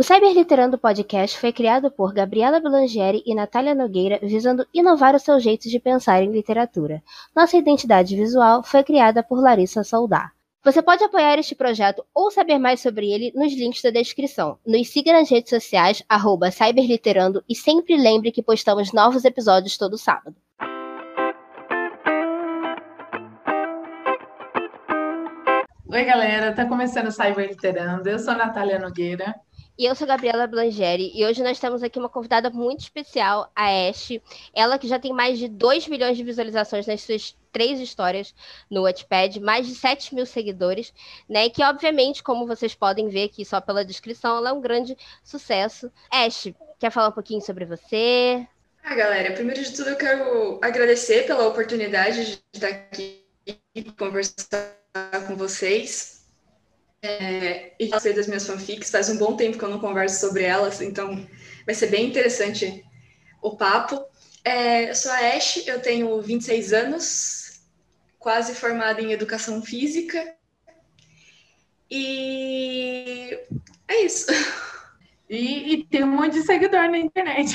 O Cyberliterando Podcast foi criado por Gabriela Belangeri e Natália Nogueira, visando inovar o seu jeito de pensar em literatura. Nossa identidade visual foi criada por Larissa Soldar. Você pode apoiar este projeto ou saber mais sobre ele nos links da descrição. Nos siga nas redes sociais, Cyberliterando, e sempre lembre que postamos novos episódios todo sábado. Oi, galera, tá começando o Cyberliterando. Eu sou a Natália Nogueira. E eu sou Gabriela Blangeri e hoje nós temos aqui uma convidada muito especial, a Ash. Ela que já tem mais de 2 milhões de visualizações nas suas três histórias no Wattpad, mais de 7 mil seguidores, né? E que, obviamente, como vocês podem ver aqui só pela descrição, ela é um grande sucesso. Ash, quer falar um pouquinho sobre você? Ah, galera, primeiro de tudo eu quero agradecer pela oportunidade de estar aqui e conversar com vocês. É, e sei das minhas fanfics, faz um bom tempo que eu não converso sobre elas, então vai ser bem interessante o papo. É, eu sou a Ash, eu tenho 26 anos, quase formada em educação física. E é isso. E, e tem um monte de seguidor na internet.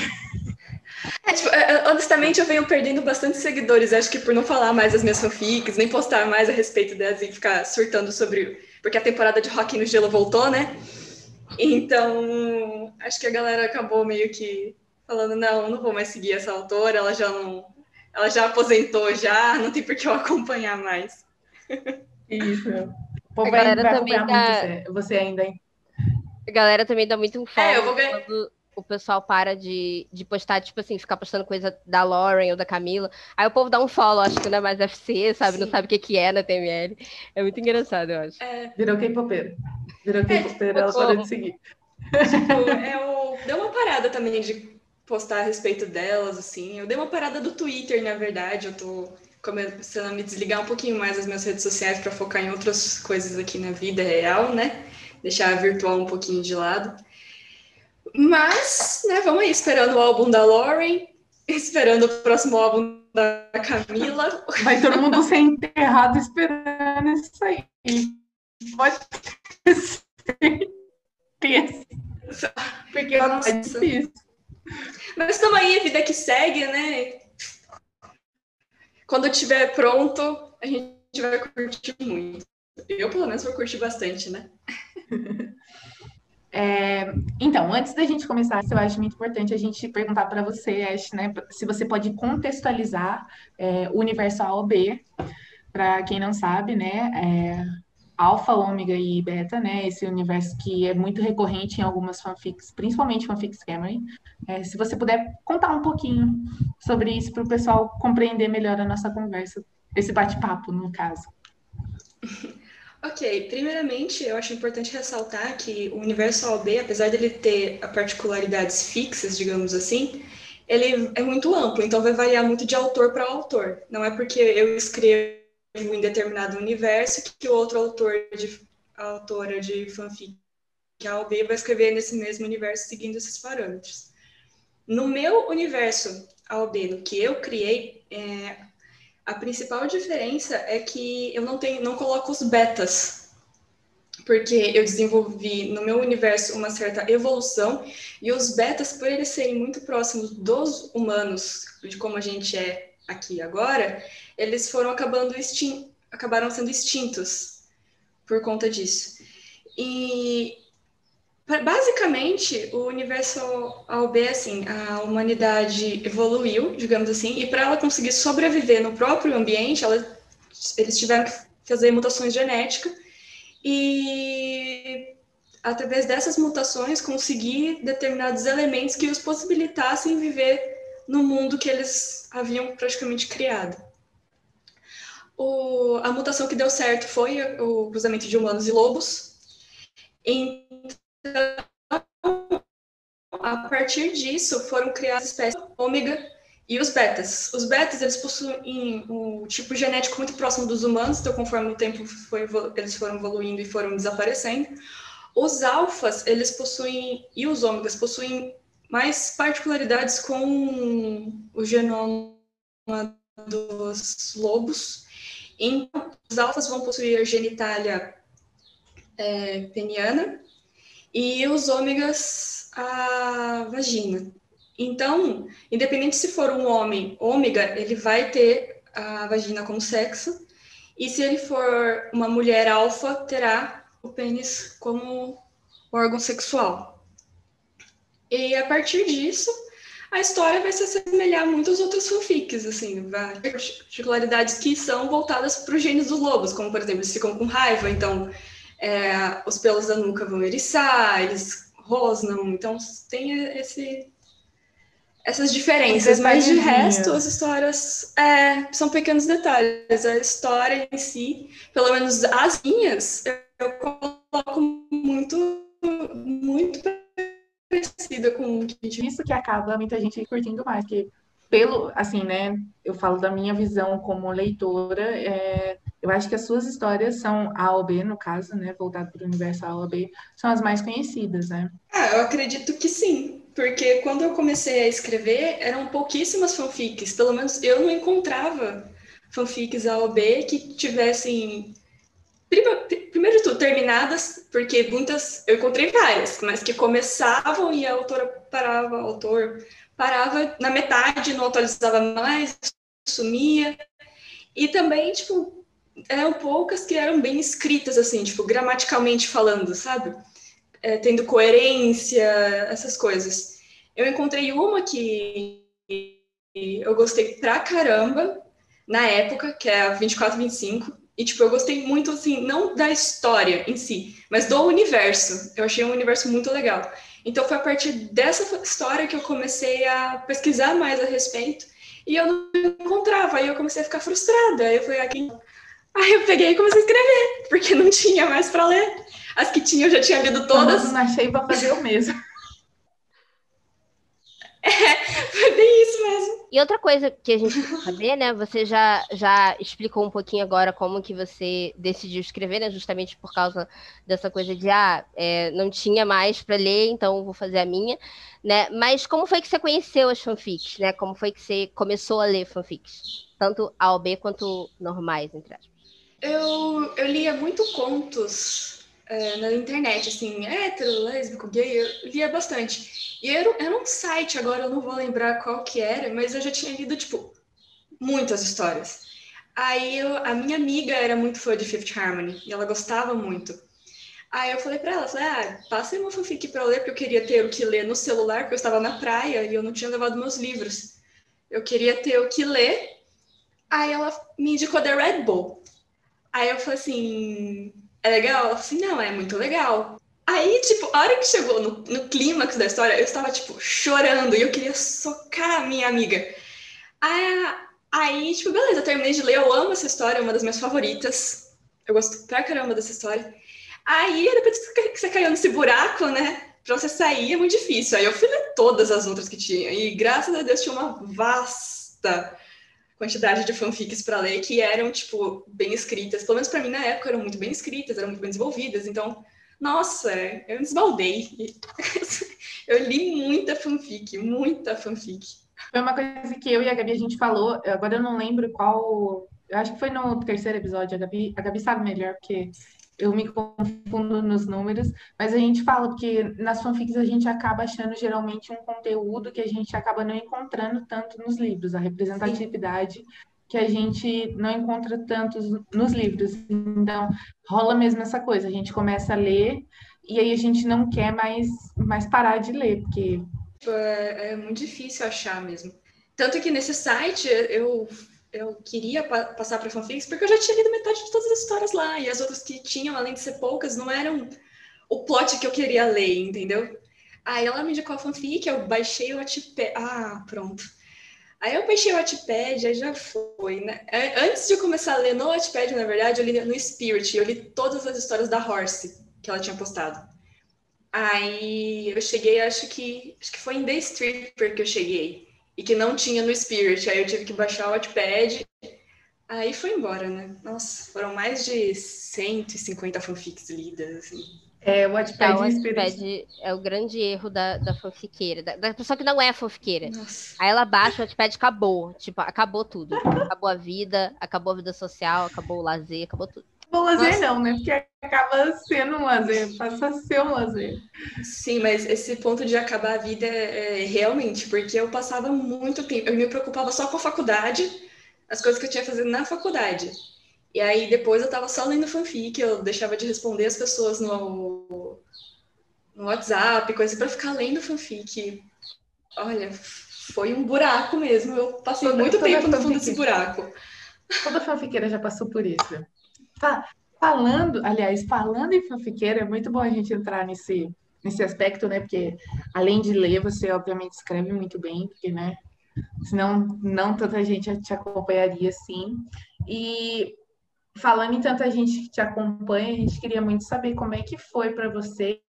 É, tipo, é, é, honestamente, eu venho perdendo bastante seguidores. Acho que por não falar mais as minhas fanfics, nem postar mais a respeito delas e ficar surtando sobre porque a temporada de Rock no Gelo voltou, né? Então, acho que a galera acabou meio que falando, não, não vou mais seguir essa autora, ela já não. Ela já aposentou já, não tem por que eu acompanhar mais. Isso. Pô, a galera também dá... você, você ainda, hein? A galera também dá muito um é, eu vou ganhar... quando o pessoal para de, de postar, tipo assim, ficar postando coisa da Lauren ou da Camila. Aí o povo dá um follow, acho que não é mais FC, sabe? Sim. Não sabe o que, que é na TML. É muito engraçado, eu acho. É... Virou K-Popeiro. Virou K-Popeiro, é, ela parou de seguir. Tipo, eu dei uma parada também de postar a respeito delas, assim. Eu dei uma parada do Twitter, na verdade. Eu tô começando a me desligar um pouquinho mais das minhas redes sociais para focar em outras coisas aqui na vida real, né? Deixar a virtual um pouquinho de lado. Mas, né, vamos aí, esperando o álbum da Lauren, esperando o próximo álbum da Camila. Vai todo mundo ser enterrado esperando isso aí. Pode ser. Porque eu não sei. É Mas estamos aí, a vida que segue, né? Quando estiver pronto, a gente vai curtir muito. Eu, pelo menos, vou curtir bastante, né? É, então, antes da gente começar, eu acho muito importante a gente perguntar para você, Ash, né, se você pode contextualizar é, o universo A ou B, para quem não sabe, né, é, alfa, ômega e beta, né, esse universo que é muito recorrente em algumas fanfics, principalmente fanfics Cameron. É, se você puder contar um pouquinho sobre isso para o pessoal compreender melhor a nossa conversa, esse bate-papo, no caso. Ok, primeiramente eu acho importante ressaltar que o universo AOB, apesar dele ter particularidades fixas, digamos assim, ele é muito amplo, então vai variar muito de autor para autor. Não é porque eu escrevo em determinado universo que o outro autor de autora de fanfic AOB vai escrever nesse mesmo universo seguindo esses parâmetros. No meu universo AOB, no que eu criei, é, a principal diferença é que eu não tenho, não coloco os betas, porque eu desenvolvi no meu universo uma certa evolução e os betas, por eles serem muito próximos dos humanos, de como a gente é aqui agora, eles foram acabando extin acabaram sendo extintos por conta disso. E Basicamente, o universo AOB assim, a humanidade evoluiu, digamos assim, e para ela conseguir sobreviver no próprio ambiente, ela, eles tiveram que fazer mutações genéticas e através dessas mutações conseguir determinados elementos que os possibilitassem viver no mundo que eles haviam praticamente criado. O, a mutação que deu certo foi o cruzamento de humanos e lobos. A partir disso, foram criadas espécies ômega e os betas. Os betas, eles possuem um tipo genético muito próximo dos humanos, então conforme o tempo foi, eles foram evoluindo e foram desaparecendo. Os alfas, eles possuem, e os ômegas, possuem mais particularidades com o genoma dos lobos. Então, os alfas vão possuir genitália é, peniana, e os ômegas a vagina. Então, independente se for um homem ômega, ele vai ter a vagina como sexo, e se ele for uma mulher alfa, terá o pênis como órgão sexual. E a partir disso, a história vai se assemelhar muito às outras fanfics, assim, particularidades que são voltadas para os genes dos lobos, como, por exemplo, eles ficam com raiva, então é, os pelos da nuca vão eriçar, eles rosnam, então tem esse, essas diferenças, mas de resto as histórias é, são pequenos detalhes. A história em si, pelo menos as minhas, eu coloco muito, muito parecida com o que Isso que acaba muita gente curtindo mais, que pelo, assim, né, eu falo da minha visão como leitora, é, eu acho que as suas histórias são A ou B, no caso, né, voltado para o universo A ou B, são as mais conhecidas, né? Ah, eu acredito que sim, porque quando eu comecei a escrever, eram pouquíssimas fanfics, pelo menos eu não encontrava fanfics A ou B que tivessem primeiro de tudo, terminadas, porque muitas, eu encontrei várias, mas que começavam e a autora parava, o autor parava na metade, não atualizava mais, sumia. E também, tipo, eram poucas que eram bem escritas, assim, tipo, gramaticalmente falando, sabe? É, tendo coerência, essas coisas. Eu encontrei uma que eu gostei pra caramba na época, que é a 2425, e, tipo, eu gostei muito, assim, não da história em si, mas do universo. Eu achei um universo muito legal. Então, foi a partir dessa história que eu comecei a pesquisar mais a respeito. E eu não encontrava. Aí eu comecei a ficar frustrada. Eu falei, aqui. Aí eu peguei e comecei a escrever, porque não tinha mais para ler. As que tinha eu já tinha lido todas. Não achei para fazer o mesmo. É, foi bem isso mesmo. E outra coisa que a gente quer saber, né? Você já, já explicou um pouquinho agora como que você decidiu escrever, né? Justamente por causa dessa coisa de, ah, é, não tinha mais para ler, então vou fazer a minha, né? Mas como foi que você conheceu as fanfics, né? Como foi que você começou a ler fanfics? Tanto A ou B quanto normais, entre aspas. Eu, eu lia muito contos é, na internet, assim, hétero, lésbico, gay, eu lia bastante. E era, era um site, agora eu não vou lembrar qual que era, mas eu já tinha lido, tipo, muitas histórias. Aí eu, a minha amiga era muito fã de Fifth Harmony, e ela gostava muito. Aí eu falei pra ela, falei, ah, passa aí uma fanfic eu ler, porque eu queria ter o que ler no celular, porque eu estava na praia e eu não tinha levado meus livros. Eu queria ter o que ler. Aí ela me indicou The Red Bull. Aí eu falei assim, é legal? Assim, não, é muito legal. Aí, tipo, a hora que chegou no, no clímax da história, eu estava, tipo, chorando e eu queria socar a minha amiga. Aí, aí, tipo, beleza, terminei de ler, eu amo essa história, é uma das minhas favoritas. Eu gosto pra caramba dessa história. Aí, depois que você caiu nesse buraco, né, pra você sair é muito difícil. Aí eu fui ler todas as outras que tinha. E graças a Deus tinha uma vasta quantidade de fanfics para ler que eram, tipo, bem escritas. Pelo menos para mim, na época, eram muito bem escritas, eram muito bem desenvolvidas. Então, nossa, eu esbaldei. eu li muita fanfic, muita fanfic. Foi uma coisa que eu e a Gabi a gente falou, agora eu não lembro qual. Eu acho que foi no terceiro episódio, a Gabi, a Gabi sabe melhor, porque eu me confundo nos números, mas a gente fala que nas fanfics a gente acaba achando geralmente um conteúdo que a gente acaba não encontrando tanto nos livros, a representatividade que a gente não encontra tanto nos livros. Então, rola mesmo essa coisa, a gente começa a ler e aí a gente não quer mais, mais parar de ler, porque. É, é muito difícil achar mesmo. Tanto que nesse site eu eu queria pa passar para fanfics porque eu já tinha lido metade de todas as histórias lá e as outras que tinham, além de ser poucas, não eram o plot que eu queria ler, entendeu? Aí ela me indicou a fanfic, eu baixei o Wattpad. Ah, pronto. Aí eu baixei o Wattpad, aí já foi, né? Antes de começar a ler no Wattpad, na verdade, eu li no Spirit, eu li todas as histórias da Horse que ela tinha postado. Aí eu cheguei, acho que acho que foi em The Stripper que eu cheguei e que não tinha no Spirit. Aí eu tive que baixar o Wattpad. Aí foi embora, né? Nossa, foram mais de 150 fanfics lidas, assim. É, o Wattpad, tá, o Wattpad é o grande erro da, da fanfiqueira, da, da pessoa que não é fanfiqueira. Nossa. Aí ela baixa o Wattpad acabou. Tipo, acabou tudo. Acabou a vida, acabou a vida social, acabou o lazer, acabou tudo. O lazer não, né? Porque acaba sendo um lazer, passa a ser um lazer. Sim, mas esse ponto de acabar a vida é, é realmente, porque eu passava muito tempo, eu me preocupava só com a faculdade, as coisas que eu tinha que fazer na faculdade. E aí depois eu tava só lendo fanfic, eu deixava de responder as pessoas no, no WhatsApp, coisa para ficar lendo fanfic. Olha, foi um buraco mesmo. Eu passei toda, muito toda tempo no fundo desse buraco. Toda fanfiqueira já passou por isso. Tá, falando, aliás, falando em fanfiqueira, é muito bom a gente entrar nesse, nesse aspecto, né? Porque além de ler, você obviamente escreve muito bem, porque, né? Senão não tanta gente te acompanharia assim. E falando em tanta gente que te acompanha, a gente queria muito saber como é que foi para você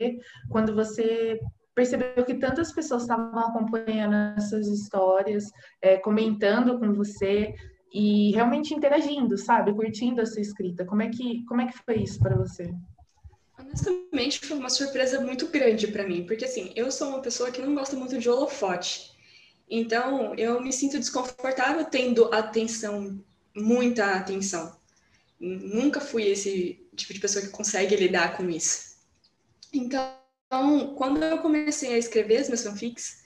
quando você percebeu que tantas pessoas estavam acompanhando essas histórias, é, comentando com você e realmente interagindo, sabe, curtindo essa escrita. Como é que como é que foi isso para você? Honestamente, foi uma surpresa muito grande para mim, porque assim, eu sou uma pessoa que não gosta muito de holofote. Então, eu me sinto desconfortável tendo atenção, muita atenção. Nunca fui esse tipo de pessoa que consegue lidar com isso. Então, quando eu comecei a escrever as minhas fanfics,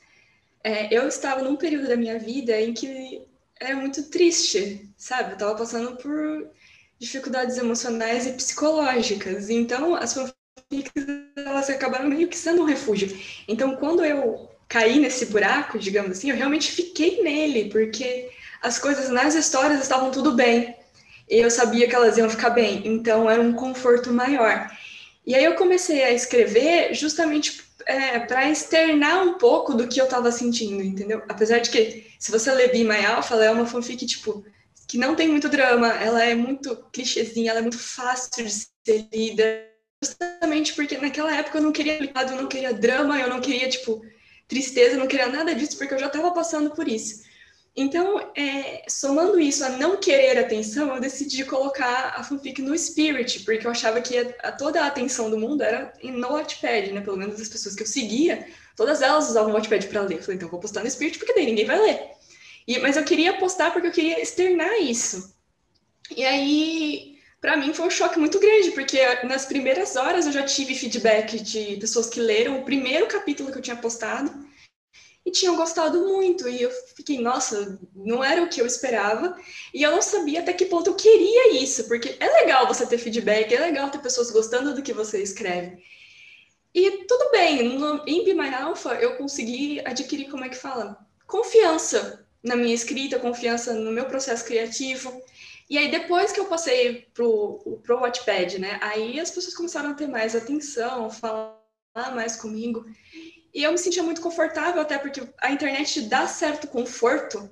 é, eu estava num período da minha vida em que era muito triste, sabe? Eu estava passando por dificuldades emocionais e psicológicas. Então, as fanfics elas acabaram meio que sendo um refúgio. Então, quando eu caí nesse buraco, digamos assim, eu realmente fiquei nele, porque as coisas nas histórias estavam tudo bem. E eu sabia que elas iam ficar bem, então era um conforto maior. E aí eu comecei a escrever justamente é, para externar um pouco do que eu estava sentindo, entendeu? Apesar de que, se você ler Be My Alpha, ela é uma fanfic, tipo, que não tem muito drama, ela é muito clichêzinha, ela é muito fácil de ser lida, justamente porque naquela época eu não queria eu não queria drama, eu não queria, tipo, tristeza, não queria nada disso, porque eu já estava passando por isso. Então, é, somando isso a não querer atenção, eu decidi colocar a fanfic no Spirit, porque eu achava que a, a, toda a atenção do mundo era no Wattpad, né? Pelo menos as pessoas que eu seguia, todas elas usavam o Wattpad para ler. Eu falei, então vou postar no Spirit, porque daí ninguém vai ler. E, mas eu queria postar porque eu queria externar isso. E aí, para mim foi um choque muito grande, porque nas primeiras horas eu já tive feedback de pessoas que leram o primeiro capítulo que eu tinha postado e tinham gostado muito. E eu fiquei, nossa, não era o que eu esperava. E eu não sabia até que ponto eu queria isso, porque é legal você ter feedback, é legal ter pessoas gostando do que você escreve. E tudo bem, no, em Be My Alpha eu consegui adquirir, como é que fala? Confiança na minha escrita, confiança no meu processo criativo. E aí, depois que eu passei pro, pro Wattpad, né? Aí as pessoas começaram a ter mais atenção, falar mais comigo. E eu me sentia muito confortável, até porque a internet dá certo conforto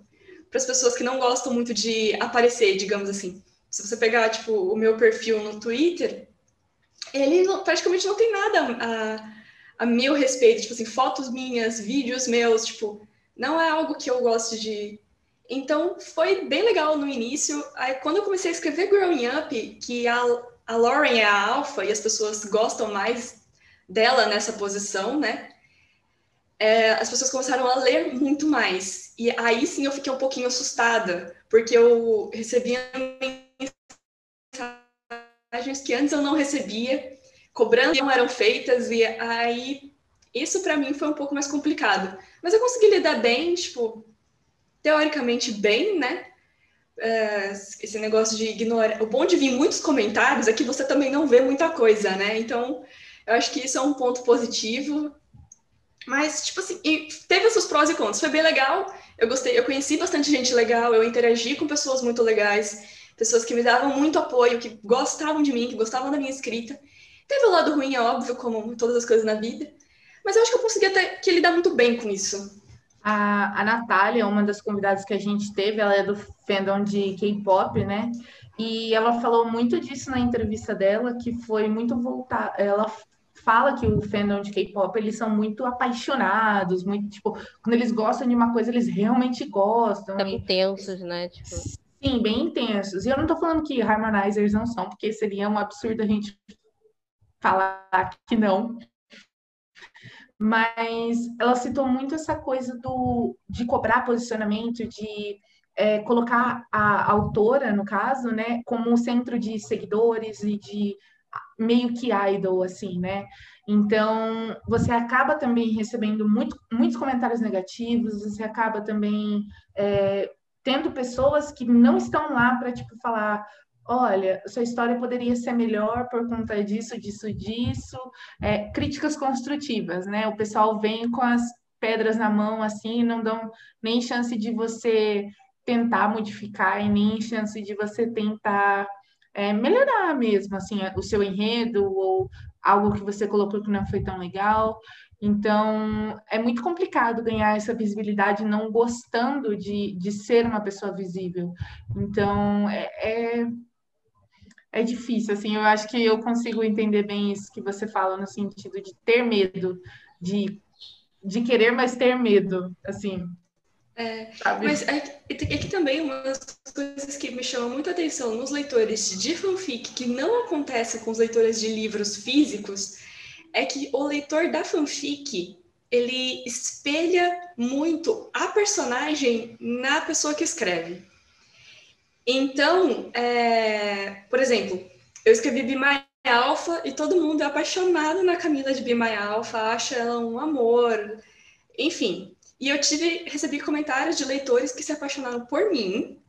para as pessoas que não gostam muito de aparecer, digamos assim. Se você pegar, tipo, o meu perfil no Twitter, ele não, praticamente não tem nada a, a meu respeito. Tipo assim, fotos minhas, vídeos meus, tipo, não é algo que eu gosto de... Então, foi bem legal no início. Aí, quando eu comecei a escrever Growing Up, que a, a Lauren é a alfa e as pessoas gostam mais dela nessa posição, né? É, as pessoas começaram a ler muito mais. E aí sim eu fiquei um pouquinho assustada, porque eu recebia mensagens que antes eu não recebia, cobrando não eram feitas, e aí isso para mim foi um pouco mais complicado. Mas eu consegui lidar bem, tipo, teoricamente bem, né? É, esse negócio de ignorar. O bom de vir muitos comentários é que você também não vê muita coisa, né? Então, eu acho que isso é um ponto positivo. Mas, tipo assim, teve os seus prós e contras. Foi bem legal. Eu gostei, eu conheci bastante gente legal, eu interagi com pessoas muito legais, pessoas que me davam muito apoio, que gostavam de mim, que gostavam da minha escrita. Teve o lado ruim, é óbvio, como todas as coisas na vida. Mas eu acho que eu consegui até que lidar muito bem com isso. A, a Natália, uma das convidadas que a gente teve, ela é do fandom de K-pop, né? E ela falou muito disso na entrevista dela, que foi muito voltar. Ela fala que o fandom de K-pop eles são muito apaixonados, muito tipo, quando eles gostam de uma coisa, eles realmente gostam. São intensos, né? Tipo... Sim, bem intensos. E eu não tô falando que harmonizers não são, porque seria um absurdo a gente falar que não. Mas ela citou muito essa coisa do, de cobrar posicionamento, de é, colocar a autora, no caso, né, como um centro de seguidores e de meio que idol, assim, né? Então, você acaba também recebendo muito, muitos comentários negativos, você acaba também é, tendo pessoas que não estão lá para, tipo, falar olha, sua história poderia ser melhor por conta disso, disso, disso. É, críticas construtivas, né? O pessoal vem com as pedras na mão, assim, não dão nem chance de você tentar modificar e nem chance de você tentar é, melhorar mesmo, assim, o seu enredo ou algo que você colocou que não foi tão legal. Então, é muito complicado ganhar essa visibilidade não gostando de, de ser uma pessoa visível. Então, é, é, é difícil, assim, eu acho que eu consigo entender bem isso que você fala, no sentido de ter medo, de, de querer, mas ter medo, assim, é, mas é, é, que também uma das coisas que me chama muita atenção nos leitores de fanfic, que não acontece com os leitores de livros físicos, é que o leitor da fanfic ele espelha muito a personagem na pessoa que escreve. Então, é, por exemplo, eu escrevi Be My Alpha e todo mundo é apaixonado na Camila de Be My Alpha, acha ela um amor, enfim. E eu tive, recebi comentários de leitores que se apaixonaram por mim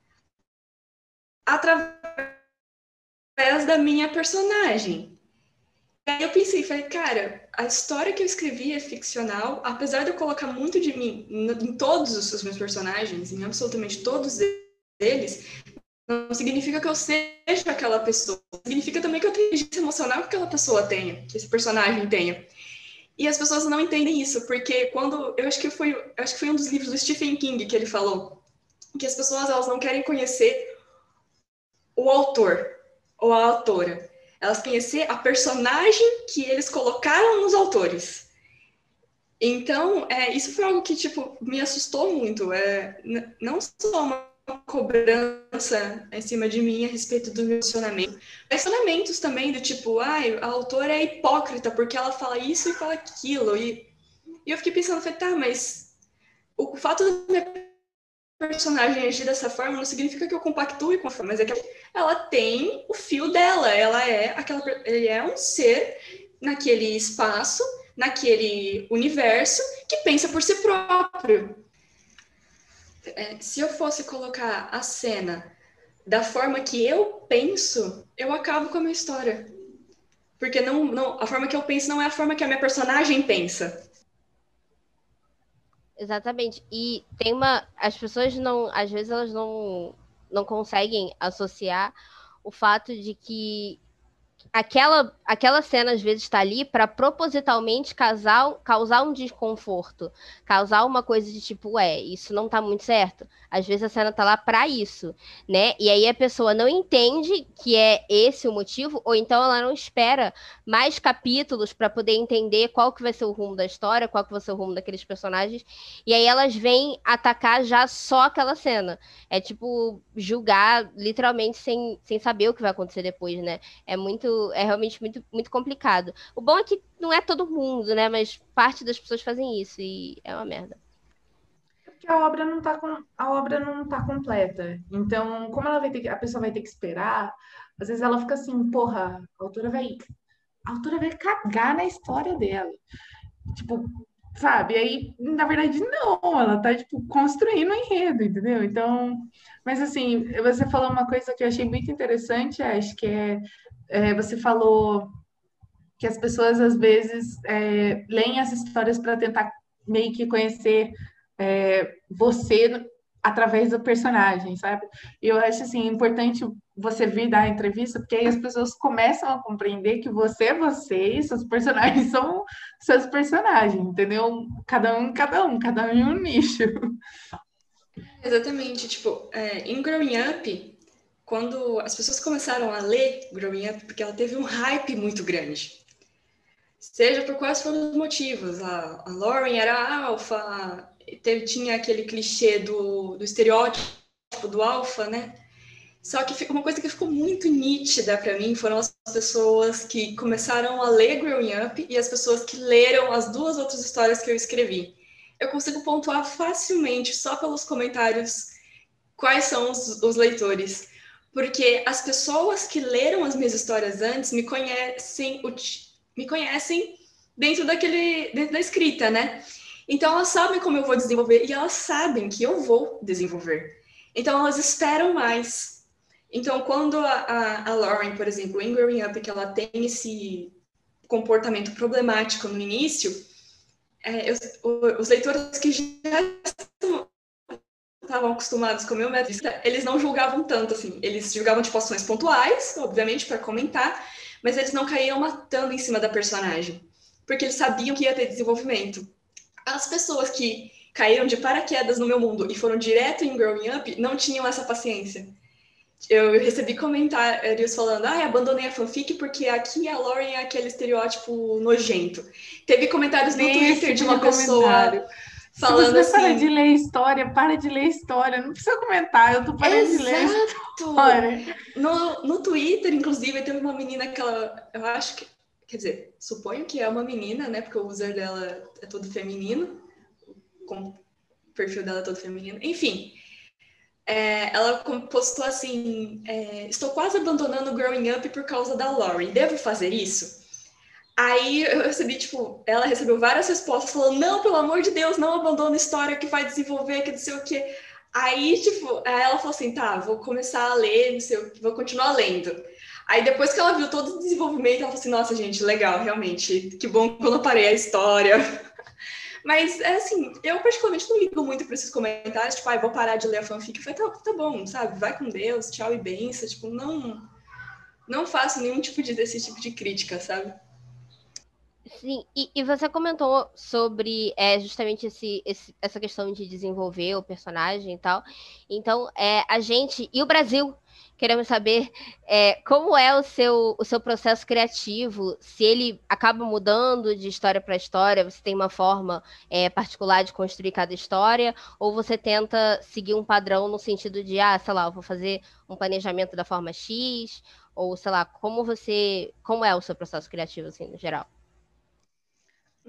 através da minha personagem. Aí eu pensei, falei, cara, a história que eu escrevi é ficcional, apesar de eu colocar muito de mim em todos os meus personagens, em absolutamente todos eles, não significa que eu seja aquela pessoa. Significa também que eu tenho inteligência emocional que aquela pessoa tenha, que esse personagem tenha. E as pessoas não entendem isso, porque quando eu acho que foi, acho que foi um dos livros do Stephen King que ele falou que as pessoas elas não querem conhecer o autor ou a autora. Elas conhecer a personagem que eles colocaram nos autores. Então, é, isso foi algo que tipo me assustou muito. É, não só uma cobrança em cima de mim a respeito do relacionamento. Relacionamentos também, do tipo, ai, a autora é hipócrita porque ela fala isso e fala aquilo. E, e eu fiquei pensando, falei, tá, mas o fato da minha personagem agir dessa forma não significa que eu compactue com a forma, mas é que ela tem o fio dela, ela é aquela, ele é um ser naquele espaço, naquele universo que pensa por si próprio é, se eu fosse colocar a cena da forma que eu penso, eu acabo com a minha história. Porque não, não, a forma que eu penso não é a forma que a minha personagem pensa. Exatamente. E tem uma. As pessoas não. Às vezes elas não, não conseguem associar o fato de que aquela, aquela cena às vezes está ali para propositalmente causar, causar um desconforto, causar uma coisa de tipo, ué, isso não tá muito certo. Às vezes a cena tá lá para isso, né? E aí a pessoa não entende que é esse o motivo, ou então ela não espera mais capítulos para poder entender qual que vai ser o rumo da história, qual que vai ser o rumo daqueles personagens. E aí elas vêm atacar já só aquela cena. É tipo julgar literalmente sem, sem saber o que vai acontecer depois, né? É muito é realmente muito muito complicado. O bom é que não é todo mundo, né, mas parte das pessoas fazem isso e é uma merda porque a obra não está com, a obra não tá completa. Então, como ela vai ter a pessoa vai ter que esperar, às vezes ela fica assim, porra, a autora vai a autora vai cagar na história dela. Tipo, sabe? Aí, na verdade, não, ela tá, tipo, construindo um enredo, entendeu? Então, mas assim, você falou uma coisa que eu achei muito interessante, acho que é, é você falou que as pessoas, às vezes, é, leem as histórias para tentar meio que conhecer é, você através do personagem, sabe? E eu acho assim importante você vir dar a entrevista, porque aí as pessoas começam a compreender que você é você e seus personagens são seus personagens, entendeu? Cada um, cada um, cada um em um nicho. Exatamente, tipo, é, em Growing Up, quando as pessoas começaram a ler Growing Up, porque ela teve um hype muito grande. Seja por quais foram os motivos. A, a Lauren era alfa, teve, tinha aquele clichê do, do estereótipo do alfa, né? Só que uma coisa que ficou muito nítida para mim foram as pessoas que começaram a ler Growing Up e as pessoas que leram as duas outras histórias que eu escrevi. Eu consigo pontuar facilmente só pelos comentários quais são os, os leitores. Porque as pessoas que leram as minhas histórias antes me conhecem, me conhecem dentro daquele dentro da escrita, né? Então elas sabem como eu vou desenvolver e elas sabem que eu vou desenvolver. Então elas esperam mais. Então quando a, a, a Lauren, por exemplo, em Growing Up, que ela tem esse comportamento problemático no início, é, eu, os leitores que já estavam acostumados com o meu método, eles não julgavam tanto, assim. Eles julgavam, tipo, ações pontuais, obviamente, para comentar, mas eles não caíam matando em cima da personagem, porque eles sabiam que ia ter desenvolvimento. As pessoas que caíram de paraquedas no meu mundo e foram direto em Growing Up não tinham essa paciência. Eu recebi comentários falando, ah, abandonei a fanfic porque aqui a Lauren é aquele estereótipo nojento. Teve comentários no Twitter de uma pessoa comentário falando assim. Para de ler história, para de ler história. Não precisa comentar, eu tô parando Exato. de ler história. No, no Twitter, inclusive, teve uma menina que ela. Eu acho que. Quer dizer, suponho que é uma menina, né? Porque o user dela é todo feminino. Com o perfil dela é todo feminino. Enfim. É, ela postou assim: é, Estou quase abandonando o Growing Up por causa da Lauren. Devo fazer isso? Aí eu recebi, tipo, ela recebeu várias respostas falando, não, pelo amor de Deus, não abandona a história que vai desenvolver, que não sei o quê. Aí, tipo, ela falou assim, tá, vou começar a ler, não sei o que, vou continuar lendo. Aí depois que ela viu todo o desenvolvimento, ela falou assim, nossa, gente, legal, realmente, que bom quando eu parei a história. Mas, é assim, eu particularmente não ligo muito para esses comentários, tipo, ah, vou parar de ler a fanfic. Eu falei, tá, tá bom, sabe, vai com Deus, tchau e benção. Tipo, não, não faço nenhum tipo de, desse tipo de crítica, sabe? Sim, e, e, você comentou sobre é, justamente esse, esse, essa questão de desenvolver o personagem e tal. Então, é, a gente e o Brasil queremos saber é, como é o seu, o seu processo criativo, se ele acaba mudando de história para história, você tem uma forma é, particular de construir cada história, ou você tenta seguir um padrão no sentido de, ah, sei lá, vou fazer um planejamento da forma X, ou sei lá, como você. Como é o seu processo criativo, assim, no geral?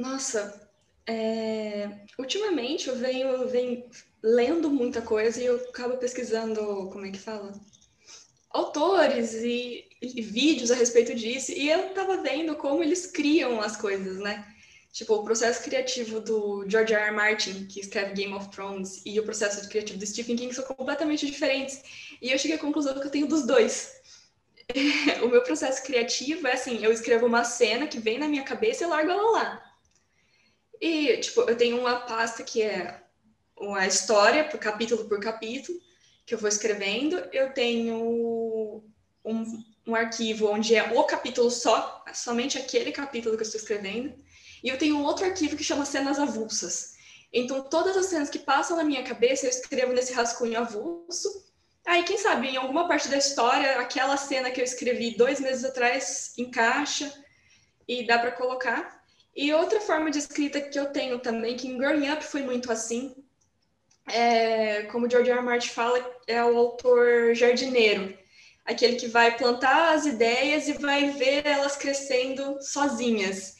Nossa, é... ultimamente eu venho, eu venho lendo muita coisa e eu acabo pesquisando, como é que fala? Autores e, e vídeos a respeito disso, e eu tava vendo como eles criam as coisas, né? Tipo, o processo criativo do George R. R. Martin, que escreve Game of Thrones, e o processo criativo do Stephen King são completamente diferentes. E eu cheguei à conclusão que eu tenho dos dois. o meu processo criativo é assim, eu escrevo uma cena que vem na minha cabeça e largo ela lá. E, tipo, eu tenho uma pasta que é uma história, por capítulo por capítulo, que eu vou escrevendo. Eu tenho um, um arquivo onde é o capítulo só, somente aquele capítulo que eu estou escrevendo. E eu tenho um outro arquivo que chama cenas avulsas. Então, todas as cenas que passam na minha cabeça, eu escrevo nesse rascunho avulso. Aí, quem sabe, em alguma parte da história, aquela cena que eu escrevi dois meses atrás encaixa e dá para colocar. E outra forma de escrita que eu tenho também, que em Growing Up foi muito assim, é, como George R. R. Martin fala, é o autor jardineiro. Aquele que vai plantar as ideias e vai ver elas crescendo sozinhas.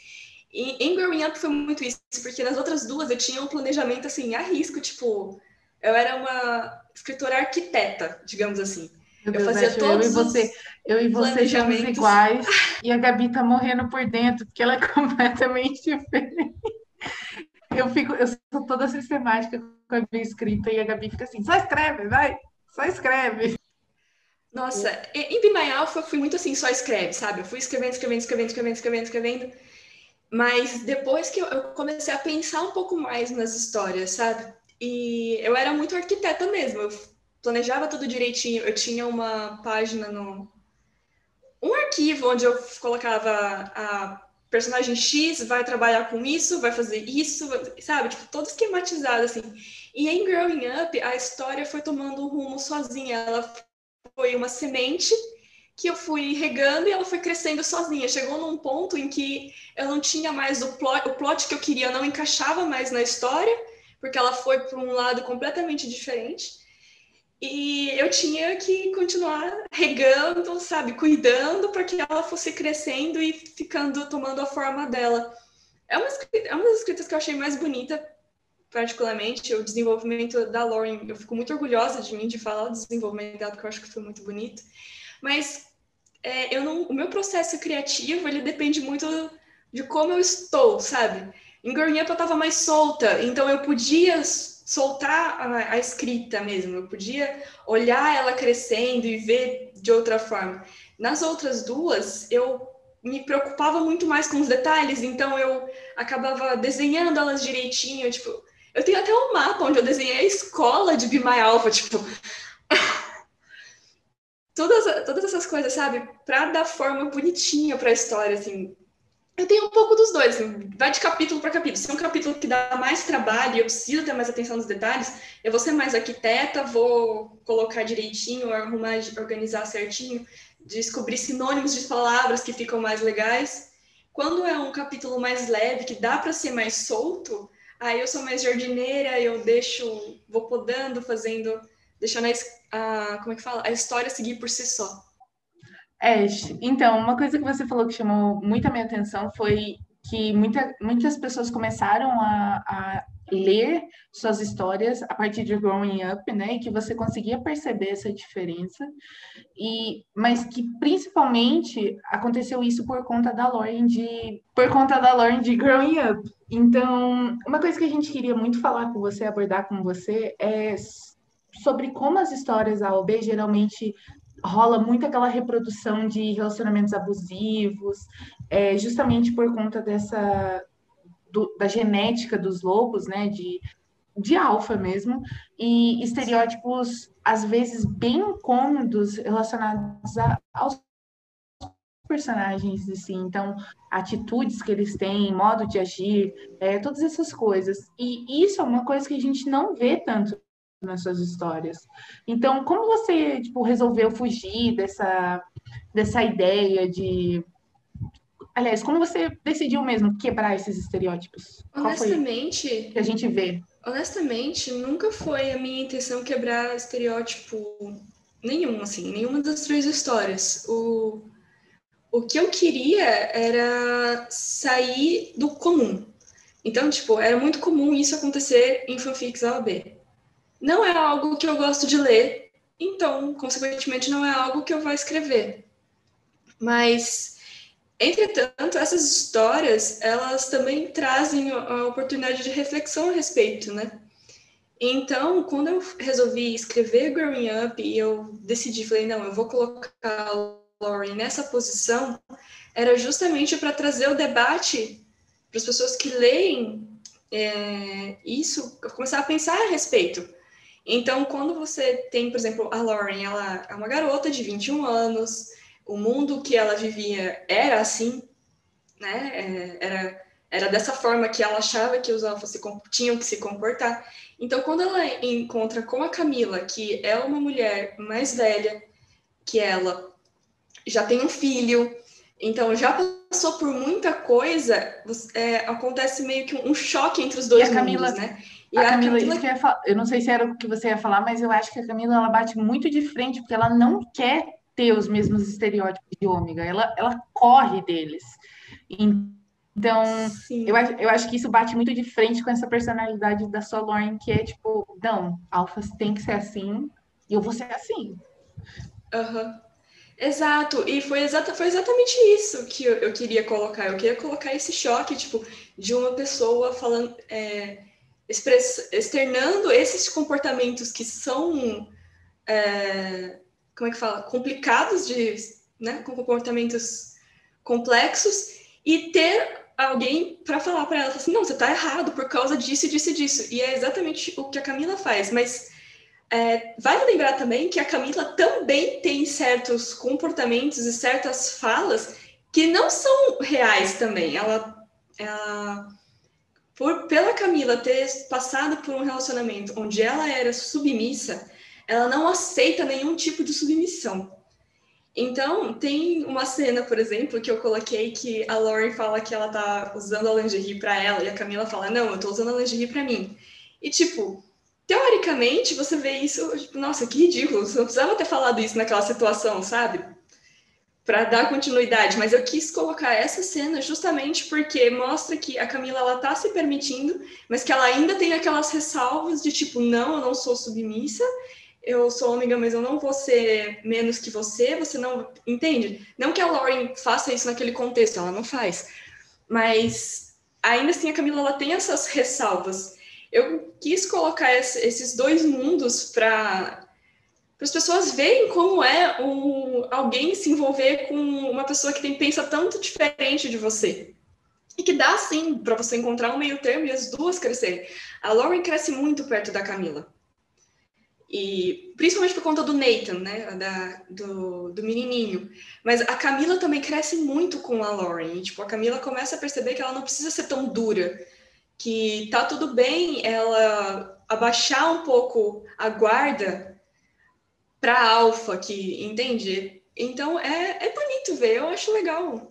E em Growing Up foi muito isso, porque nas outras duas eu tinha um planejamento assim, a risco, tipo, eu era uma escritora arquiteta, digamos assim. Meu eu fazia todos eu e você, eu e você somos iguais e a Gabi tá morrendo por dentro porque ela é completamente diferente. Eu fico, eu sou toda sistemática com a minha escrita e a Gabi fica assim, só escreve, vai, só escreve. Nossa, em Be Alpha eu fui muito assim, só escreve, sabe? Eu fui escrevendo, escrevendo, escrevendo, escrevendo, escrevendo, escrevendo. Mas depois que eu, eu comecei a pensar um pouco mais nas histórias, sabe? E eu era muito arquiteta mesmo. Eu planejava tudo direitinho. Eu tinha uma página no. Um arquivo onde eu colocava a personagem X vai trabalhar com isso, vai fazer isso, sabe? Tipo, todo esquematizado, assim. E em Growing Up, a história foi tomando um rumo sozinha. Ela foi uma semente que eu fui regando e ela foi crescendo sozinha. Chegou num ponto em que eu não tinha mais o plot, o plot que eu queria, não encaixava mais na história, porque ela foi para um lado completamente diferente. E eu tinha que continuar regando, sabe, cuidando para que ela fosse crescendo e ficando, tomando a forma dela. É uma, é uma das escritas que eu achei mais bonita particularmente, o desenvolvimento da Lauren. Eu fico muito orgulhosa de mim de falar o desenvolvimento dela, porque eu acho que foi muito bonito. Mas é, eu não, o meu processo criativo ele depende muito de como eu estou, sabe? Em Growing eu estava mais solta, então eu podia soltar a, a, escrita mesmo, eu podia olhar ela crescendo e ver de outra forma. Nas outras duas, eu me preocupava muito mais com os detalhes, então eu acabava desenhando elas direitinho, tipo, eu tenho até um mapa onde eu desenhei a escola de My Alpha, tipo, todas, todas essas coisas, sabe? Para dar forma bonitinha para a história, assim. Eu tenho um pouco dos dois, assim, vai de capítulo para capítulo. Se é um capítulo que dá mais trabalho e eu preciso ter mais atenção nos detalhes, eu vou ser mais arquiteta, vou colocar direitinho, arrumar, organizar certinho, descobrir sinônimos de palavras que ficam mais legais. Quando é um capítulo mais leve, que dá para ser mais solto, aí eu sou mais jardineira, eu deixo, vou podando, fazendo, deixando a a, como é que fala? A história seguir por si só. É, então, uma coisa que você falou que chamou muito a minha atenção foi que muita, muitas pessoas começaram a, a ler suas histórias a partir de Growing Up, né? E que você conseguia perceber essa diferença. E mas que principalmente aconteceu isso por conta da Lauren de por conta da Lauren de Growing Up. Então, uma coisa que a gente queria muito falar com você, abordar com você é sobre como as histórias A ou B geralmente rola muito aquela reprodução de relacionamentos abusivos, é, justamente por conta dessa do, da genética dos lobos, né, de, de alfa mesmo, e estereótipos às vezes bem incômodos relacionados a, aos personagens, assim, então atitudes que eles têm, modo de agir, é, todas essas coisas. E isso é uma coisa que a gente não vê tanto nas suas histórias. Então, como você tipo, resolveu fugir dessa, dessa ideia de. Aliás, como você decidiu mesmo quebrar esses estereótipos? Honestamente. que a gente vê? Honestamente, nunca foi a minha intenção quebrar estereótipo nenhum, assim, nenhuma das três histórias. O, o que eu queria era sair do comum. Então, tipo, era muito comum isso acontecer em fanfics A ou B não é algo que eu gosto de ler, então, consequentemente, não é algo que eu vou escrever. Mas, entretanto, essas histórias, elas também trazem a oportunidade de reflexão a respeito, né? Então, quando eu resolvi escrever Growing Up e eu decidi, falei, não, eu vou colocar a Lauren nessa posição, era justamente para trazer o debate para as pessoas que leem é, isso, começar a pensar a respeito. Então, quando você tem, por exemplo, a Lauren, ela é uma garota de 21 anos, o mundo que ela vivia era assim, né? É, era, era dessa forma que ela achava que os alfas tinham que se comportar. Então, quando ela encontra com a Camila, que é uma mulher mais velha que ela, já tem um filho, então já passou por muita coisa, é, acontece meio que um choque entre os dois a Camila, mundos, né? E a, a Camila, eu, eu não sei se era o que você ia falar, mas eu acho que a Camila ela bate muito de frente, porque ela não quer ter os mesmos estereótipos de ômega, ela, ela corre deles. Então, eu, eu acho que isso bate muito de frente com essa personalidade da sua Lauren, que é tipo, não, alfas tem que ser assim, e eu vou ser assim. Uhum. Exato, e foi, exata, foi exatamente isso que eu, eu, queria colocar. Eu queria colocar esse choque, tipo, de uma pessoa falando. É, externando esses comportamentos que são, é, como é que fala, complicados de, né, com comportamentos complexos e ter alguém para falar para ela assim, não, você está errado por causa disso, disso disso. E é exatamente o que a Camila faz, mas é, vale lembrar também que a Camila também tem certos comportamentos e certas falas que não são reais também. Ela, ela por pela Camila ter passado por um relacionamento onde ela era submissa, ela não aceita nenhum tipo de submissão. Então, tem uma cena, por exemplo, que eu coloquei que a Lauren fala que ela tá usando a lingerie para ela e a Camila fala: "Não, eu tô usando a lingerie para mim". E tipo, teoricamente, você vê isso, tipo, nossa, que ridículo, você não precisava ter falado isso naquela situação, sabe? Para dar continuidade, mas eu quis colocar essa cena justamente porque mostra que a Camila ela tá se permitindo, mas que ela ainda tem aquelas ressalvas de tipo, não, eu não sou submissa, eu sou ômega, mas eu não vou ser menos que você, você não entende? Não que a Lauren faça isso naquele contexto, ela não faz. Mas ainda assim a Camila ela tem essas ressalvas. Eu quis colocar esses dois mundos para para as pessoas verem como é um, alguém se envolver com uma pessoa que tem, pensa tanto diferente de você. E que dá, sim, para você encontrar um meio termo e as duas crescerem. A Lauren cresce muito perto da Camila. E principalmente por conta do Nathan, né? Da, do, do menininho. Mas a Camila também cresce muito com a Lauren. E, tipo, a Camila começa a perceber que ela não precisa ser tão dura. Que tá tudo bem ela abaixar um pouco a guarda para alfa, que entende? Então é, é bonito ver, eu acho legal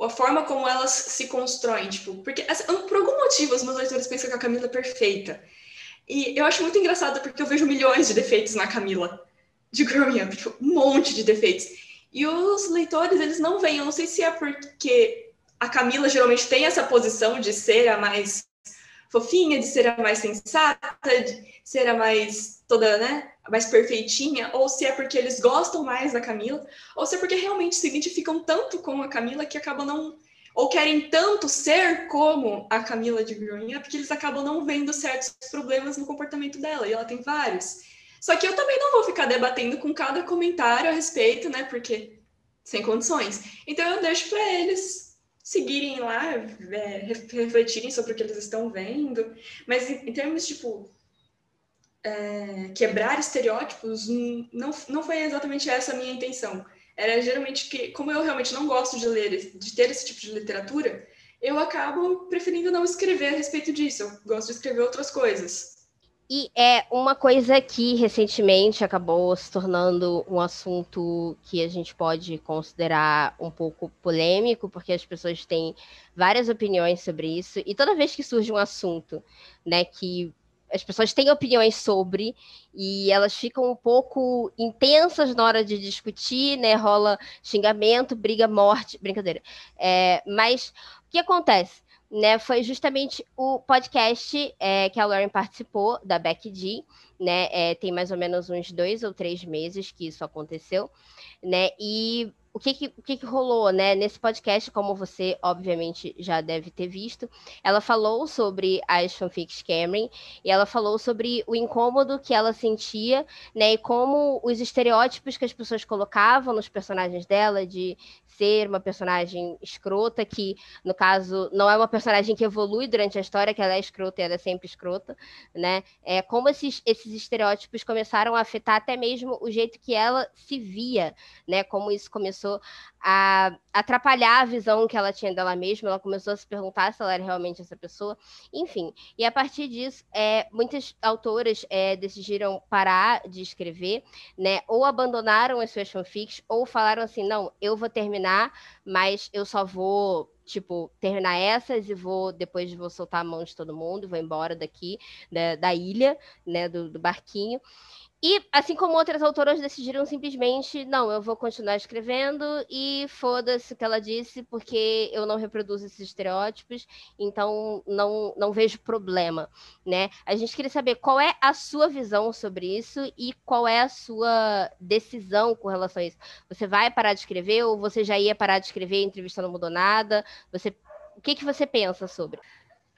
a forma como elas se constroem, tipo, porque por algum motivo os meus leitores pensam que a Camila é perfeita. E eu acho muito engraçado porque eu vejo milhões de defeitos na Camila de Growing Up, tipo, um monte de defeitos. E os leitores, eles não veem, eu não sei se é porque a Camila geralmente tem essa posição de ser a mais fofinha, de ser a mais sensata, de ser a mais toda, né, mais perfeitinha, ou se é porque eles gostam mais da Camila, ou se é porque realmente se identificam tanto com a Camila que acabam não ou querem tanto ser como a Camila de Growing Up que eles acabam não vendo certos problemas no comportamento dela, e ela tem vários. Só que eu também não vou ficar debatendo com cada comentário a respeito, né, porque sem condições. Então eu deixo para eles seguirem lá, é, refletirem sobre o que eles estão vendo, mas em, em termos, tipo, é, quebrar estereótipos, não, não foi exatamente essa a minha intenção. Era geralmente que, como eu realmente não gosto de ler, de ter esse tipo de literatura, eu acabo preferindo não escrever a respeito disso. Eu gosto de escrever outras coisas. E é uma coisa que recentemente acabou se tornando um assunto que a gente pode considerar um pouco polêmico, porque as pessoas têm várias opiniões sobre isso, e toda vez que surge um assunto, né, que as pessoas têm opiniões sobre e elas ficam um pouco intensas na hora de discutir, né? Rola xingamento, briga, morte, brincadeira. É, mas o que acontece? Né, foi justamente o podcast é, que a Lauren participou, da Becky G, né, é, tem mais ou menos uns dois ou três meses que isso aconteceu, né, e o que que, o que que rolou, né? Nesse podcast, como você obviamente já deve ter visto, ela falou sobre as fanfics Cameron e ela falou sobre o incômodo que ela sentia, né? E como os estereótipos que as pessoas colocavam nos personagens dela de ser uma personagem escrota, que, no caso, não é uma personagem que evolui durante a história, que ela é escrota e ela é sempre escrota, né? É, como esses, esses estereótipos começaram a afetar até mesmo o jeito que ela se via, né? Como isso começou a atrapalhar a visão que ela tinha dela mesma, ela começou a se perguntar se ela era realmente essa pessoa, enfim. E a partir disso, é, muitas autoras é, decidiram parar de escrever, né? Ou abandonaram as suas fanfics, ou falaram assim, não, eu vou terminar terminar, mas eu só vou, tipo, terminar essas e vou, depois vou soltar a mão de todo mundo, vou embora daqui, da, da ilha, né, do, do barquinho. E, assim como outras autoras decidiram simplesmente, não, eu vou continuar escrevendo e foda-se o que ela disse, porque eu não reproduzo esses estereótipos, então não, não vejo problema, né? A gente queria saber qual é a sua visão sobre isso e qual é a sua decisão com relação a isso. Você vai parar de escrever ou você já ia parar de escrever a entrevista não mudou nada? Você, o que, que você pensa sobre?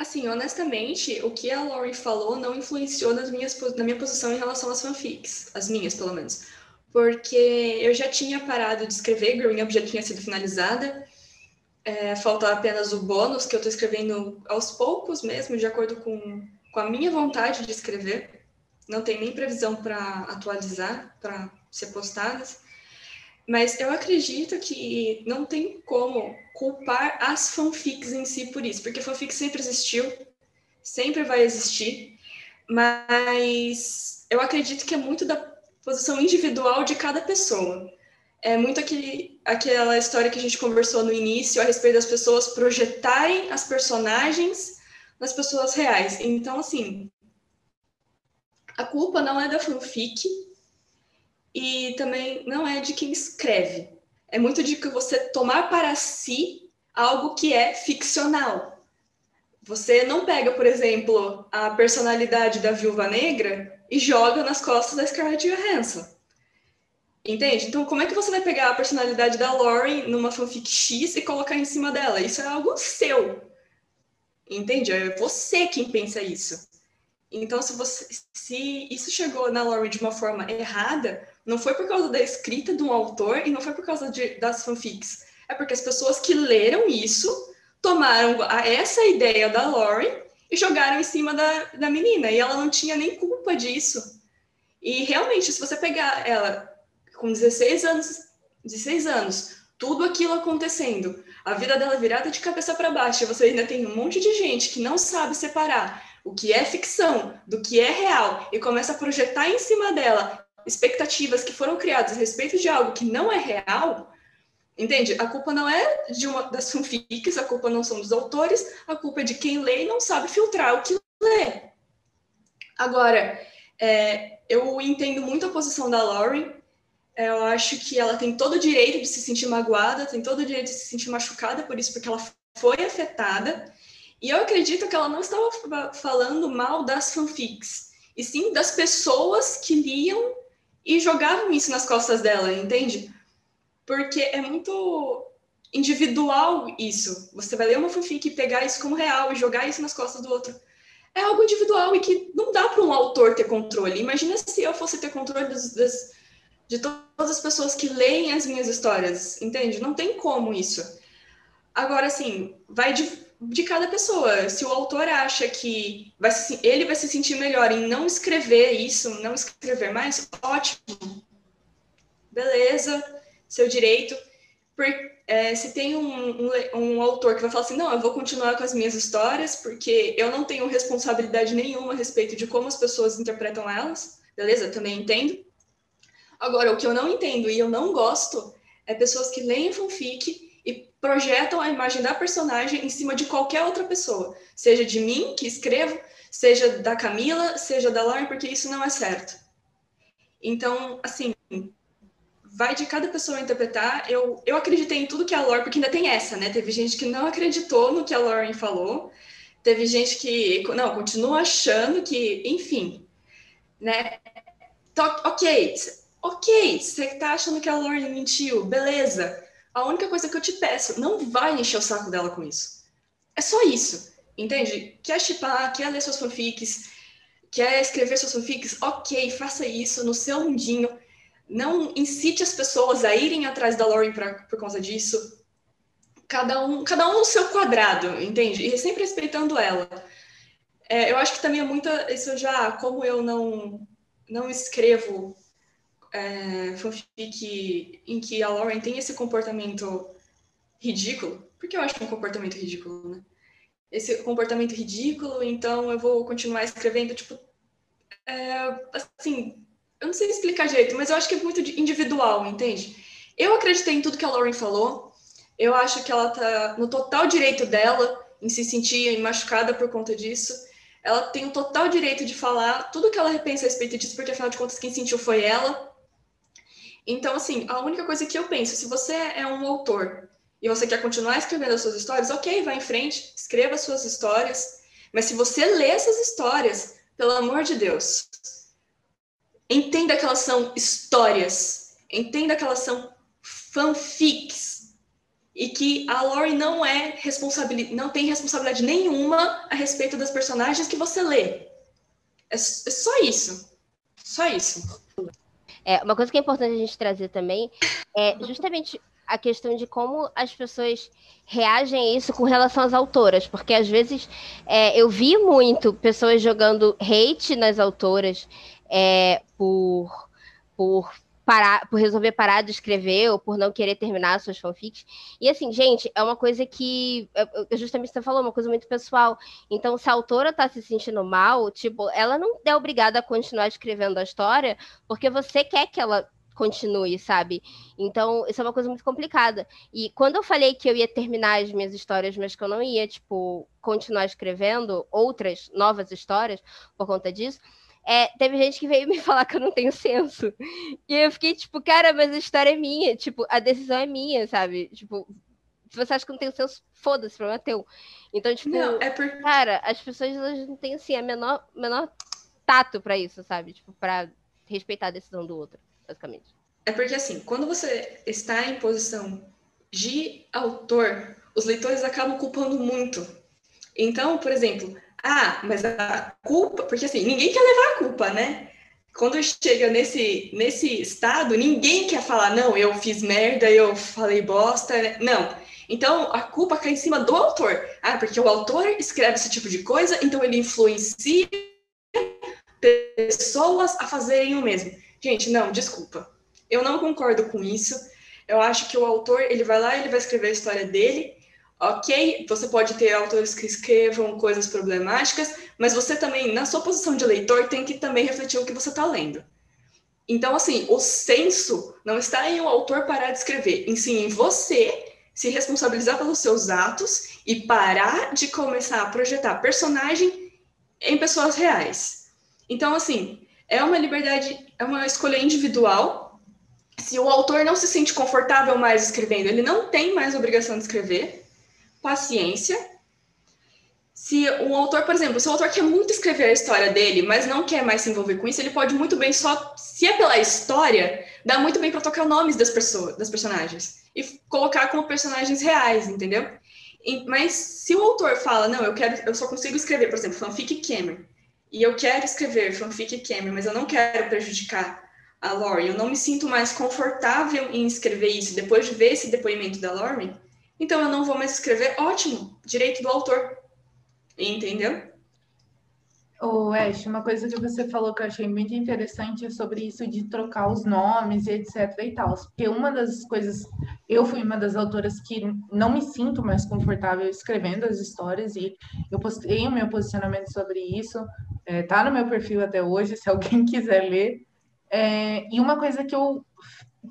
Assim, honestamente, o que a Laurie falou não influenciou nas minhas, na minha posição em relação às fanfics, as minhas, pelo menos. Porque eu já tinha parado de escrever, Growing Up já tinha sido finalizada, é, falta apenas o bônus, que eu estou escrevendo aos poucos mesmo, de acordo com, com a minha vontade de escrever. Não tem nem previsão para atualizar, para ser postadas. Mas eu acredito que não tem como culpar as fanfics em si por isso, porque fanfic sempre existiu, sempre vai existir, mas eu acredito que é muito da posição individual de cada pessoa. É muito aquele, aquela história que a gente conversou no início a respeito das pessoas projetarem as personagens nas pessoas reais. Então, assim, a culpa não é da fanfic, e também não é de quem escreve, é muito de que você tomar para si algo que é ficcional. Você não pega, por exemplo, a personalidade da Viúva Negra e joga nas costas da Scarlett Johansson. Entende? Então, como é que você vai pegar a personalidade da Lauren numa fanfic X e colocar em cima dela? Isso é algo seu. Entende? É você quem pensa isso. Então, se, você, se isso chegou na Lauren de uma forma errada, não foi por causa da escrita de um autor e não foi por causa de, das fanfics. É porque as pessoas que leram isso tomaram a, essa ideia da Lauren e jogaram em cima da, da menina. E ela não tinha nem culpa disso. E realmente, se você pegar ela com 16 anos, 16 anos, tudo aquilo acontecendo, a vida dela virada de cabeça para baixo, e você ainda tem um monte de gente que não sabe separar o que é ficção do que é real e começa a projetar em cima dela expectativas que foram criadas a respeito de algo que não é real, entende? A culpa não é de uma das fanfics, a culpa não são dos autores, a culpa é de quem lê e não sabe filtrar o que lê. Agora, é, eu entendo muito a posição da Lauren, é, eu acho que ela tem todo o direito de se sentir magoada, tem todo o direito de se sentir machucada por isso, porque ela foi afetada. E eu acredito que ela não estava falando mal das fanfics, e sim das pessoas que liam e jogavam isso nas costas dela, entende? Porque é muito individual isso. Você vai ler uma fanfic e pegar isso como real e jogar isso nas costas do outro. É algo individual e que não dá para um autor ter controle. Imagina se eu fosse ter controle das, das de todas as pessoas que leem as minhas histórias, entende? Não tem como isso. Agora, assim, vai de, de cada pessoa. Se o autor acha que vai se, ele vai se sentir melhor em não escrever isso, não escrever mais, ótimo. Beleza, seu direito. Por, é, se tem um, um, um, autor que vai falar assim, não, eu vou continuar com as minhas histórias, porque eu não tenho responsabilidade nenhuma a respeito de como as pessoas interpretam elas, beleza? Também entendo. Agora, o que eu não entendo e eu não gosto é pessoas que leem fanfic projetam a imagem da personagem em cima de qualquer outra pessoa, seja de mim, que escrevo, seja da Camila, seja da Lauren, porque isso não é certo. Então, assim, vai de cada pessoa interpretar. Eu, eu acreditei em tudo que a Lauren, porque ainda tem essa, né? Teve gente que não acreditou no que a Lauren falou, teve gente que, não, continua achando que, enfim, né? ok, Ok, você tá achando que a Lauren mentiu, beleza. A única coisa que eu te peço, não vai encher o saco dela com isso. É só isso, entende? Quer chipar, quer ler suas fanfics, quer escrever suas fanfics, ok, faça isso no seu mundinho. Não incite as pessoas a irem atrás da Lauren pra, por causa disso. Cada um, cada um no seu quadrado, entende? E sempre respeitando ela. É, eu acho que também é muita. Isso já, como eu não, não escrevo é, fanfic em que a Lauren tem esse comportamento ridículo, porque eu acho um comportamento ridículo, né? Esse comportamento ridículo, então eu vou continuar escrevendo, tipo, é, assim, eu não sei explicar direito, mas eu acho que é muito individual, entende? Eu acreditei em tudo que a Lauren falou, eu acho que ela tá no total direito dela em se sentir machucada por conta disso. Ela tem o total direito de falar tudo que ela pensa a respeito disso, porque afinal de contas quem sentiu foi ela. Então, assim, a única coisa que eu penso, se você é um autor e você quer continuar escrevendo as suas histórias, ok, vá em frente, escreva as suas histórias, mas se você lê essas histórias, pelo amor de Deus, entenda que elas são histórias, entenda que elas são fanfics e que a Lori não é responsabilidade, não tem responsabilidade nenhuma a respeito das personagens que você lê. É, é só isso. Só isso. É, uma coisa que é importante a gente trazer também é justamente a questão de como as pessoas reagem a isso com relação às autoras, porque às vezes é, eu vi muito pessoas jogando hate nas autoras é, por, por parar, por resolver parar de escrever ou por não querer terminar suas fanfics. E assim, gente, é uma coisa que justamente você falou, uma coisa muito pessoal. Então, se a autora tá se sentindo mal, tipo, ela não é obrigada a continuar escrevendo a história porque você quer que ela continue, sabe? Então, isso é uma coisa muito complicada. E quando eu falei que eu ia terminar as minhas histórias, mas que eu não ia, tipo, continuar escrevendo outras novas histórias por conta disso, é, teve gente que veio me falar que eu não tenho senso. E eu fiquei tipo, cara, mas a história é minha. Tipo, a decisão é minha, sabe? Tipo, se você acha que não tem senso, foda-se, problema é teu. Então, tipo, não, é por... cara, as pessoas elas não têm, assim, a menor, menor tato para isso, sabe? Tipo, pra respeitar a decisão do outro, basicamente. É porque, assim, quando você está em posição de autor, os leitores acabam culpando muito. Então, por exemplo, ah, mas a culpa, porque assim, ninguém quer levar a culpa, né? Quando chega nesse, nesse estado, ninguém quer falar, não, eu fiz merda, eu falei bosta, né? não. Então, a culpa cai em cima do autor. Ah, porque o autor escreve esse tipo de coisa, então ele influencia pessoas a fazerem o mesmo. Gente, não, desculpa. Eu não concordo com isso. Eu acho que o autor, ele vai lá, ele vai escrever a história dele, ok? Você pode ter autores que escrevam coisas problemáticas, mas você também, na sua posição de leitor, tem que também refletir o que você está lendo. Então, assim, o senso não está em o autor parar de escrever, em sim em você se responsabilizar pelos seus atos e parar de começar a projetar personagem em pessoas reais. Então, assim, é uma liberdade, é uma escolha individual. Se o autor não se sente confortável mais escrevendo, ele não tem mais obrigação de escrever paciência. Se o autor, por exemplo, se o autor quer muito escrever a história dele, mas não quer mais se envolver com isso, ele pode muito bem só, se é pela história, dá muito bem para tocar nomes das pessoas, das personagens e colocar como personagens reais, entendeu? E, mas se o autor fala, não, eu quero, eu só consigo escrever, por exemplo, fanfic Cameron, e eu quero escrever fanfic Cameron, mas eu não quero prejudicar a Lauren, eu não me sinto mais confortável em escrever isso depois de ver esse depoimento da Lauren, então eu não vou mais escrever, ótimo, direito do autor. Entendeu? O Ash, uma coisa que você falou que eu achei muito interessante é sobre isso de trocar os nomes e etc e tal. Porque uma das coisas, eu fui uma das autoras que não me sinto mais confortável escrevendo as histórias e eu postei o meu posicionamento sobre isso, é, tá no meu perfil até hoje, se alguém quiser ler. É, e uma coisa que eu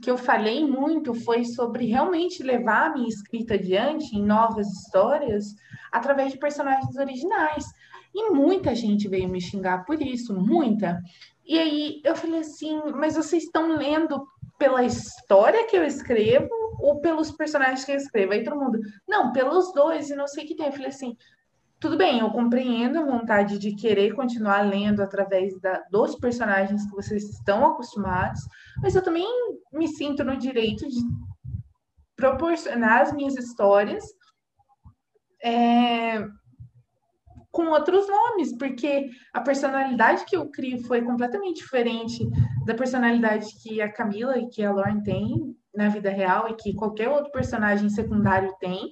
que eu falei muito foi sobre realmente levar a minha escrita adiante em novas histórias através de personagens originais. E muita gente veio me xingar por isso, muita. E aí eu falei assim, mas vocês estão lendo pela história que eu escrevo ou pelos personagens que eu escrevo? Aí todo mundo, não, pelos dois, e não sei o que tem. Eu falei assim, tudo bem, eu compreendo a vontade de querer continuar lendo através da, dos personagens que vocês estão acostumados, mas eu também me sinto no direito de proporcionar as minhas histórias é, com outros nomes, porque a personalidade que eu crio foi completamente diferente da personalidade que a Camila e que a Lauren tem na vida real e que qualquer outro personagem secundário tem.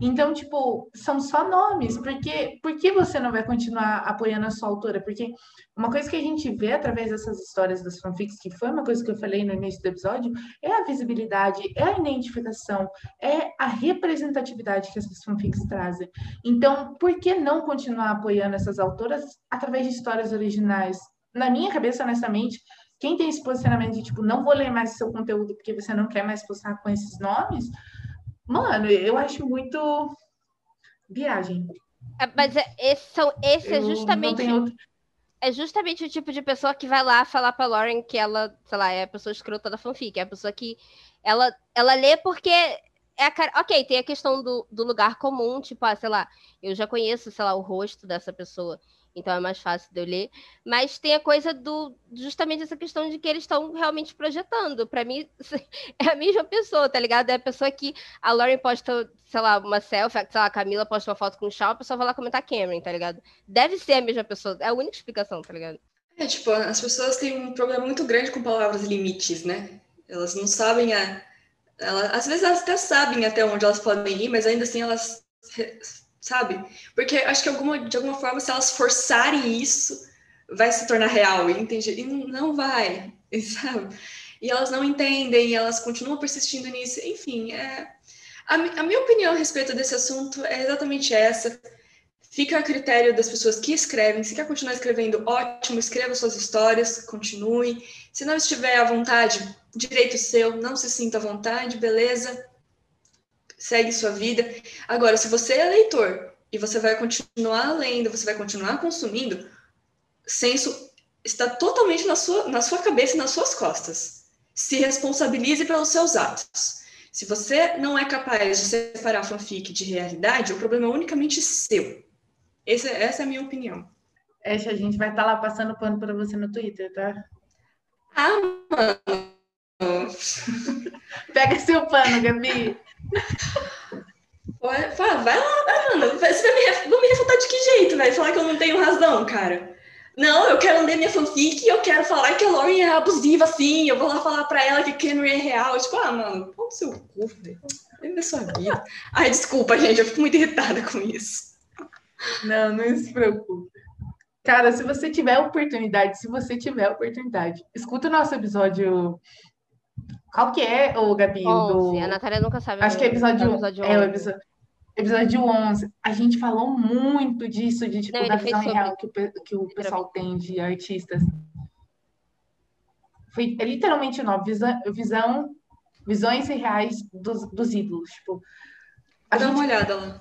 Então, tipo, são só nomes. Porque, por que você não vai continuar apoiando a sua autora? Porque uma coisa que a gente vê através dessas histórias das fanfics, que foi uma coisa que eu falei no início do episódio, é a visibilidade, é a identificação, é a representatividade que essas fanfics trazem. Então, por que não continuar apoiando essas autoras através de histórias originais? Na minha cabeça, honestamente, quem tem esse posicionamento de tipo, não vou ler mais seu conteúdo porque você não quer mais postar com esses nomes, Mano, eu acho muito viagem. É, mas é, esse, são, esse é justamente. É justamente o tipo de pessoa que vai lá falar pra Lauren que ela, sei lá, é a pessoa escrota da fanfic. É a pessoa que ela, ela lê porque é a cara. Ok, tem a questão do, do lugar comum, tipo, ah, sei lá, eu já conheço, sei lá, o rosto dessa pessoa então é mais fácil de eu ler. Mas tem a coisa do justamente essa questão de que eles estão realmente projetando. Para mim, é a mesma pessoa, tá ligado? É a pessoa que a Lauren posta, sei lá, uma selfie, sei lá, a Camila posta uma foto com o Shaw, a pessoa vai lá comentar Cameron, tá ligado? Deve ser a mesma pessoa, é a única explicação, tá ligado? É, tipo, as pessoas têm um problema muito grande com palavras limites, né? Elas não sabem a. Ela, às vezes elas até sabem até onde elas podem ir, mas ainda assim elas sabe? Porque acho que alguma, de alguma forma, se elas forçarem isso, vai se tornar real, entende? E não vai, sabe? E elas não entendem, elas continuam persistindo nisso. Enfim, é... a, a minha opinião a respeito desse assunto é exatamente essa. Fica a critério das pessoas que escrevem. Se quer continuar escrevendo, ótimo, escreva suas histórias, continue. Se não estiver à vontade, direito seu, não se sinta à vontade, beleza? Segue sua vida. Agora, se você é leitor e você vai continuar lendo, você vai continuar consumindo, senso está totalmente na sua, na sua cabeça e nas suas costas. Se responsabilize pelos seus atos. Se você não é capaz de separar fanfic de realidade, o problema é unicamente seu. Essa, essa é a minha opinião. Essa a gente vai estar tá lá passando pano para você no Twitter, tá? Ah, mano. Pega seu pano, Gabi. Fala, vai lá, mano. Você vai me, vai me refutar de que jeito, velho? Falar que eu não tenho razão, cara. Não, eu quero ler minha fanfic e eu quero falar que a Lauren é abusiva, assim. Eu vou lá falar pra ela que Henry é real. Tipo, ah, mano, põe seu cu, velho. Vive sua vida. Ai, desculpa, gente. Eu fico muito irritada com isso. Não, não se preocupe. Cara, se você tiver oportunidade, se você tiver oportunidade, escuta o nosso episódio. Qual que é, o Gabi? 11. Do... A Natália nunca sabe. Acho que é episódio, episódio 11. É, o episódio episódio 11, a gente falou muito disso, de tipo, Não, da visão real que o, que o pessoal tem de artistas. Foi é literalmente não, visão, visão, visões reais dos, dos ídolos. Tipo, a Dá gente... uma olhada lá.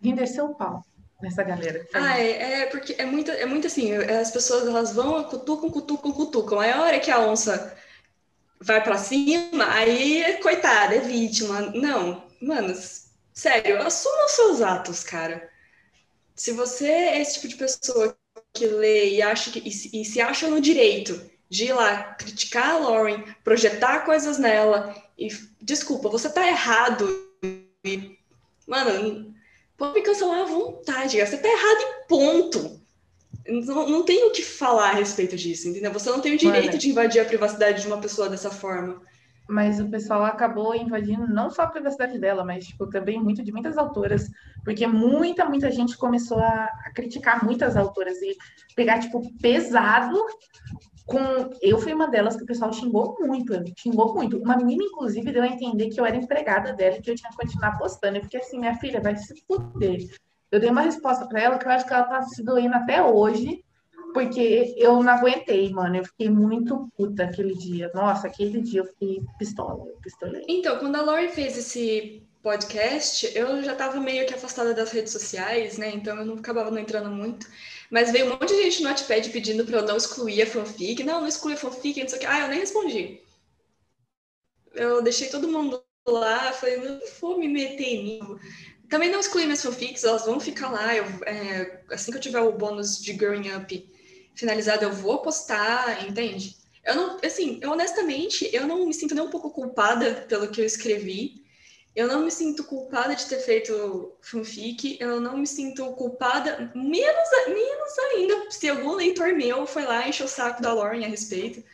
Vim descer o pau nessa galera. Ah, é, é, porque é muito, é muito assim, as pessoas elas vão, cutucam, cutucam, cutucam. Aí a hora que a onça vai para cima, aí, coitada, é vítima. Não, mano, Sério, assuma os seus atos, cara. Se você é esse tipo de pessoa que lê e, acha que, e, e se acha no direito de ir lá criticar a Lauren, projetar coisas nela, e desculpa, você tá errado. Mano, pode me cancelar à vontade, você tá errado e ponto. Não, não tem o que falar a respeito disso, entendeu? Você não tem o direito Mano. de invadir a privacidade de uma pessoa dessa forma mas o pessoal acabou invadindo não só a privacidade dela, mas tipo, também muito de muitas autoras, porque muita, muita gente começou a, a criticar muitas autoras e pegar, tipo, pesado com. Eu fui uma delas que o pessoal xingou muito, xingou muito. Uma menina, inclusive, deu a entender que eu era empregada dela e que eu tinha que continuar postando. Eu fiquei assim, minha filha, vai se fuder. Eu dei uma resposta para ela que eu acho que ela tá se doendo até hoje, porque eu não aguentei, mano. Eu fiquei muito puta aquele dia. Nossa, aquele dia eu fiquei pistola, pistolei. Então, quando a Lori fez esse podcast, eu já tava meio que afastada das redes sociais, né? Então eu não acabava não entrando muito. Mas veio um monte de gente no Notepad pedindo pra eu não excluir a fanfic. Não, não exclui a fanfic, não sei o que. Ah, eu nem respondi. Eu deixei todo mundo lá, falei, não vou me meter em mim. Também não excluí minhas fanfics, elas vão ficar lá. Eu, é, assim que eu tiver o bônus de Growing Up finalizado, eu vou postar, entende? Eu não, assim, eu honestamente, eu não me sinto nem um pouco culpada pelo que eu escrevi. Eu não me sinto culpada de ter feito fanfic, eu não me sinto culpada, menos, menos ainda se algum leitor meu foi lá e encheu o saco da Lauren a respeito,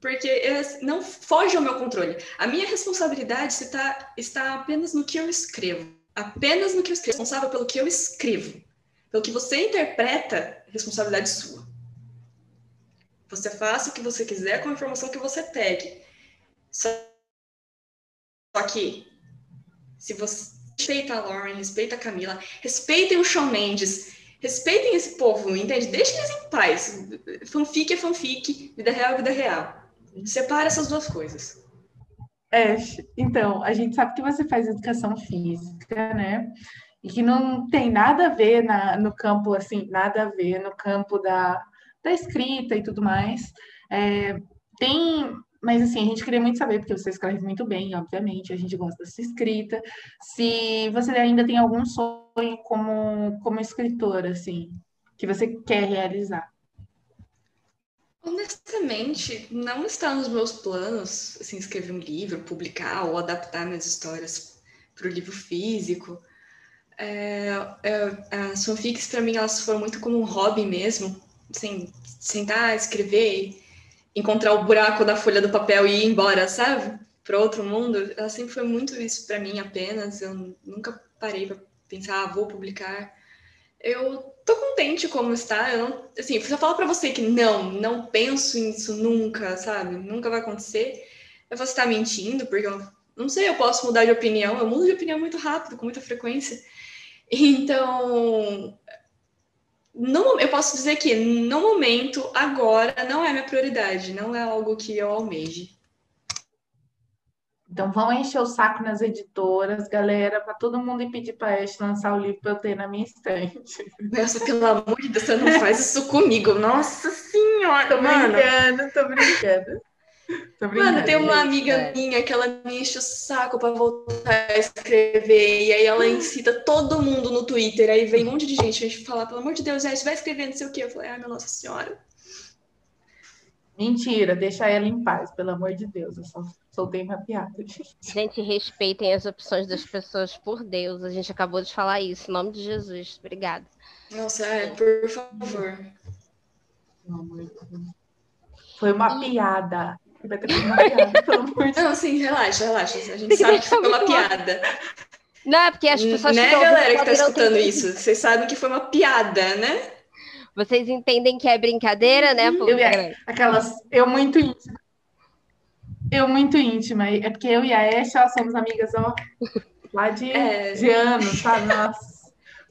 porque não foge ao meu controle. A minha responsabilidade está, está apenas no que eu escrevo. Apenas no que eu escrevo. Responsável pelo que eu escrevo. Pelo que você interpreta, responsabilidade sua. Você faça o que você quiser com a informação que você pegue. Só que, se você respeita a Lauren, respeita a Camila, respeitem o Shawn Mendes, respeitem esse povo, entende? Deixem eles em paz. Fanfic é fanfic, vida real é vida real. Separa essas duas coisas. É, então, a gente sabe que você faz educação física, né? E que não tem nada a ver na, no campo, assim, nada a ver no campo da, da escrita e tudo mais. É, tem, mas assim, a gente queria muito saber, porque você escreve muito bem, obviamente, a gente gosta da sua escrita. Se você ainda tem algum sonho como, como escritora, assim, que você quer realizar. Honestamente, não está nos meus planos assim, escrever um livro, publicar ou adaptar minhas histórias para o livro físico. É, é, as fanfics, para mim, elas foram muito como um hobby mesmo sem sentar, escrever, encontrar o buraco da folha do papel e ir embora, sabe? Para outro mundo. Ela sempre foi muito isso para mim apenas. Eu nunca parei para pensar, ah, vou publicar. Eu tô contente como está. Eu não, assim, se eu falar para você que não, não penso nisso nunca, sabe? Nunca vai acontecer. Eu vou estar mentindo, porque eu não sei, eu posso mudar de opinião. Eu mudo de opinião muito rápido, com muita frequência. Então, no, eu posso dizer que no momento, agora, não é minha prioridade, não é algo que eu almeje. Então vão encher o saco nas editoras, galera, para todo mundo ir pedir para Ash lançar o livro para eu ter na minha estante. Nossa, pelo amor de Deus, você não faz isso comigo. Nossa Senhora! Tô mano. brincando, tô brincando. Tô brincando. Mano, tem uma amiga minha que ela me enche o saco pra voltar a escrever. E aí ela incita todo mundo no Twitter. Aí vem um monte de gente falar, pelo amor de Deus, Ash, vai escrever não sei o quê. Eu falei, ai, minha Nossa Senhora. Mentira, deixa ela em paz, pelo amor de Deus. Eu só soltei uma piada, gente. Gente, respeitem as opções das pessoas, por Deus. A gente acabou de falar isso. Em nome de Jesus. Obrigada. Nossa, é, por favor. Pelo amor de Deus. Foi uma piada. Vai ter uma piada, pelo amor de Não, assim, relaxa, relaxa. A gente sabe que foi uma piada. Não, é porque as pessoas né, que galera que tá escutando isso? Vocês sabem que foi uma piada, né? Vocês entendem que é brincadeira, né, povo? Eu ia- Aquelas. Eu muito íntima. Eu muito íntima. É porque eu e a Ash, ó, somos amigas, ó, lá de, É. de anos, sabe? Nossa.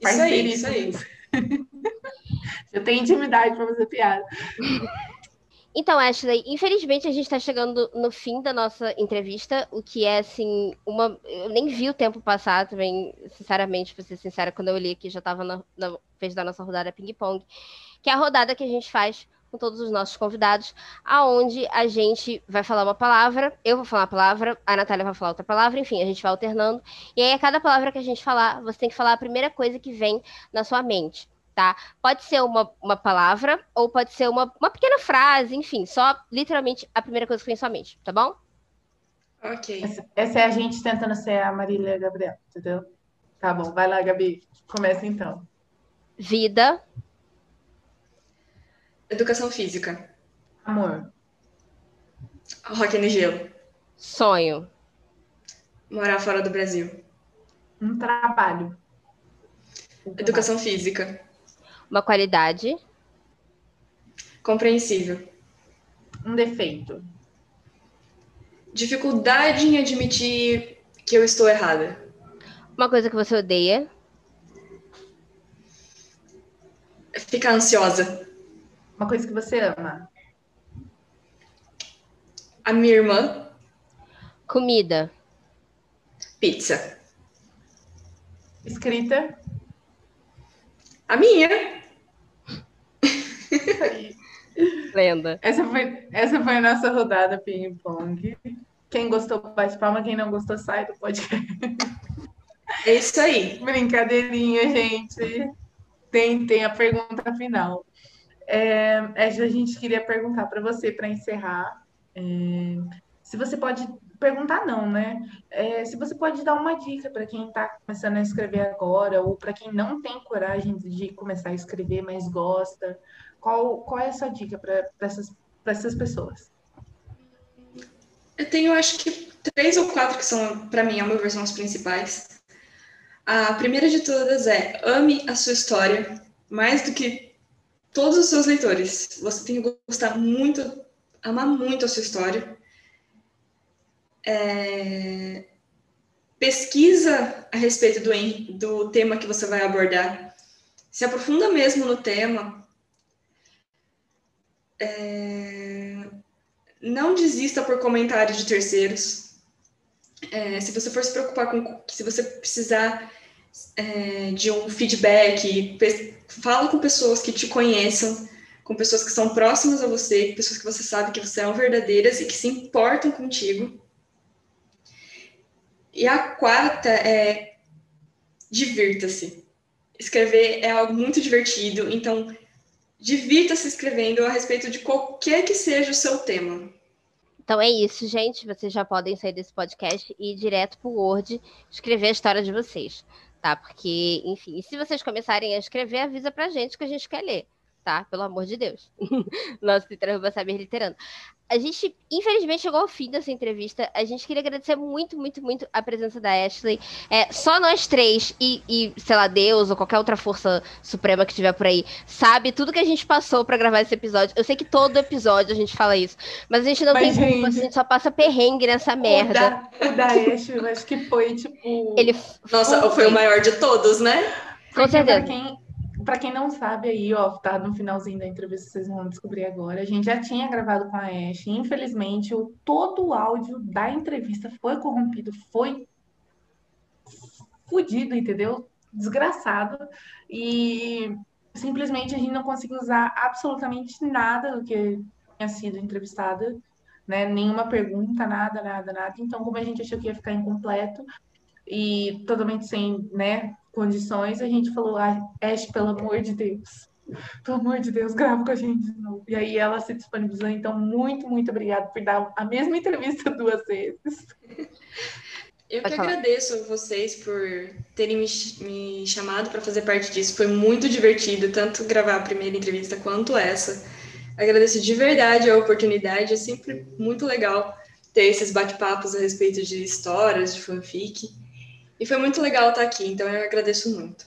Isso aí, isso aí. Eu tenho intimidade pra fazer piada. Então, Ashley, infelizmente a gente está chegando no fim da nossa entrevista, o que é, assim, uma. Eu nem vi o tempo passar também, sinceramente, pra ser sincera, quando eu olhei aqui já estava na, na vez da nossa rodada ping-pong, que é a rodada que a gente faz com todos os nossos convidados, aonde a gente vai falar uma palavra, eu vou falar uma palavra, a Natália vai falar outra palavra, enfim, a gente vai alternando. E aí, a cada palavra que a gente falar, você tem que falar a primeira coisa que vem na sua mente tá? Pode ser uma, uma palavra ou pode ser uma, uma pequena frase, enfim, só literalmente a primeira coisa que vem em sua mente, tá bom? Ok. Essa, essa é a gente tentando ser a Marília e a Gabriela, entendeu? Tá bom, vai lá, Gabi. Começa então. Vida, Educação física. Amor, Rock no gelo. sonho, Morar fora do Brasil. um trabalho. Educação física. uma qualidade, Compreensível. Um defeito. Dificuldade em admitir que eu estou errada. uma coisa que você odeia, Ficar ansiosa. Uma coisa que você ama. A minha irmã, comida, pizza. Escrita. A minha, lenda. Essa foi, essa foi a nossa rodada ping-pong. Quem gostou, bate palma. Quem não gostou, sai do podcast. é isso aí. Brincadeirinha, gente. Tem, tem a pergunta final. É, a gente queria perguntar para você, para encerrar, é, se você pode perguntar, não, né? É, se você pode dar uma dica para quem está começando a escrever agora, ou para quem não tem coragem de começar a escrever, mas gosta. Qual, qual é a sua dica para essas, essas pessoas? Eu tenho, acho que, três ou quatro que são, para mim, ao meu ver, são as principais. A primeira de todas é ame a sua história mais do que todos os seus leitores. Você tem que gostar muito, amar muito a sua história. É, Pesquisa a respeito do, do tema que você vai abordar. Se aprofunda mesmo no tema. É, Não desista por comentários de terceiros. É, se você for se preocupar com, se você precisar é, de um feedback, fala com pessoas que te conheçam, com pessoas que são próximas a você, pessoas que você sabe que são verdadeiras e que se importam contigo. E a quarta é divirta-se. Escrever é algo muito divertido, então divirta-se escrevendo a respeito de qualquer que seja o seu tema. Então é isso, gente. Vocês já podem sair desse podcast e ir direto pro Word escrever a história de vocês, tá? Porque, enfim, se vocês começarem a escrever, avisa pra gente que a gente quer ler, tá? Pelo amor de Deus. Nosso Twitter vai saber literando. A gente, infelizmente, chegou ao fim dessa entrevista. A gente queria agradecer muito, muito, muito a presença da Ashley. É, só nós três e, e, sei lá, Deus ou qualquer outra força suprema que tiver por aí, sabe tudo que a gente passou pra gravar esse episódio. Eu sei que todo episódio a gente fala isso, mas a gente não Mas, tem culpa, gente, a gente só passa perrengue nessa merda. O da, o da Ash, eu acho que foi tipo. Ele Nossa, foi o maior de todos, né? Com Porque certeza. Pra quem, pra quem não sabe aí, ó, tá no finalzinho da entrevista, vocês vão descobrir agora. A gente já tinha gravado com a Ash. Infelizmente, o, todo o áudio da entrevista foi corrompido, foi fudido, entendeu? Desgraçado. E simplesmente a gente não conseguiu usar absolutamente nada do que tinha sido entrevistada, né? Nenhuma pergunta, nada, nada, nada. Então, como a gente achou que ia ficar incompleto e totalmente sem, né, condições, a gente falou, ah, Ash, pelo amor de Deus, pelo amor de Deus, grava com a gente de novo. E aí ela se disponibilizou. Então, muito, muito obrigada por dar a mesma entrevista duas vezes. Eu que agradeço vocês por terem me, me chamado para fazer parte disso. Foi muito divertido, tanto gravar a primeira entrevista quanto essa. Agradeço de verdade a oportunidade. É sempre muito legal ter esses bate-papos a respeito de histórias, de fanfic. E foi muito legal estar aqui, então eu agradeço muito.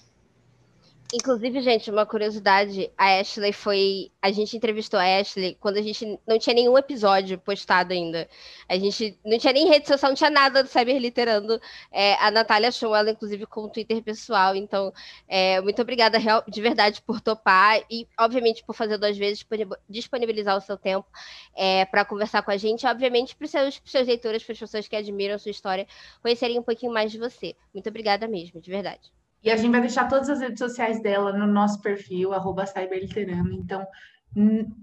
Inclusive, gente, uma curiosidade, a Ashley foi. A gente entrevistou a Ashley quando a gente não tinha nenhum episódio postado ainda. A gente não tinha nem rede social, não tinha nada do Cyberliterando. É, a Natália achou ela, inclusive, com o Twitter pessoal. Então, é, muito obrigada de verdade por topar e, obviamente, por fazer duas vezes, disponibilizar o seu tempo é, para conversar com a gente. Obviamente, para os seus, seus leitores, para as pessoas que admiram a sua história, conhecerem um pouquinho mais de você. Muito obrigada mesmo, de verdade. E a gente vai deixar todas as redes sociais dela no nosso perfil, arroba cyberliterando. Então,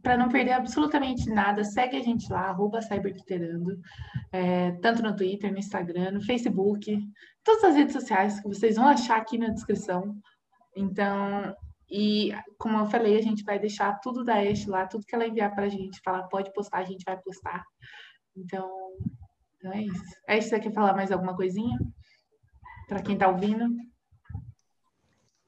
para não perder absolutamente nada, segue a gente lá, arroba cyberliterando, é, tanto no Twitter, no Instagram, no Facebook, todas as redes sociais que vocês vão achar aqui na descrição. Então, e como eu falei, a gente vai deixar tudo da Ash lá, tudo que ela enviar para a gente, falar pode postar, a gente vai postar. Então, então é isso. Ash, você quer falar mais alguma coisinha? Para quem está ouvindo?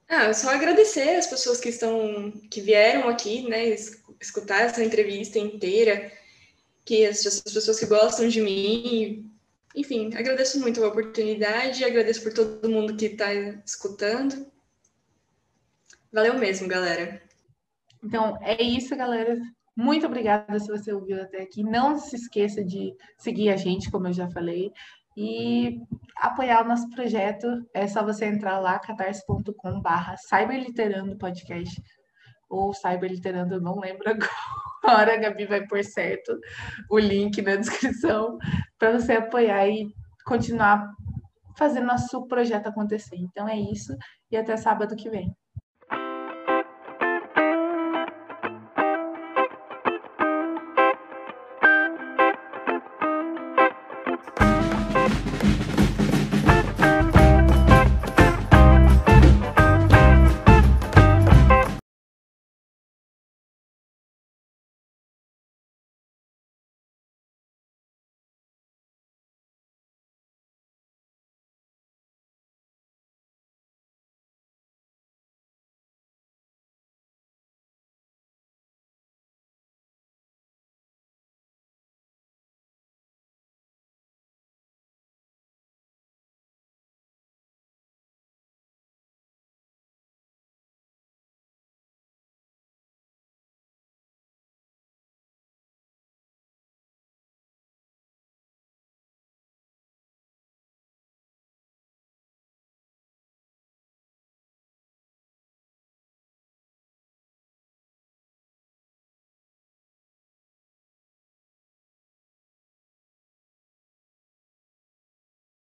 Ah, só agradecer as pessoas que estão, que vieram aqui, né, escutar essa entrevista inteira, que as, as pessoas que gostam de mim, enfim, agradeço muito a oportunidade, agradeço por todo mundo que está escutando. Valeu mesmo, galera. Então, é isso, galera. Muito obrigada se você ouviu até aqui. Não se esqueça de seguir a gente, como eu já falei. E apoiar o nosso projeto é só você entrar lá, catarse.com barra cyberliterando podcast ou cyberliterando, não lembro agora, a Gabi vai pôr certo o link na descrição para você apoiar e continuar fazendo nosso projeto acontecer. Então é isso e até sábado que vem.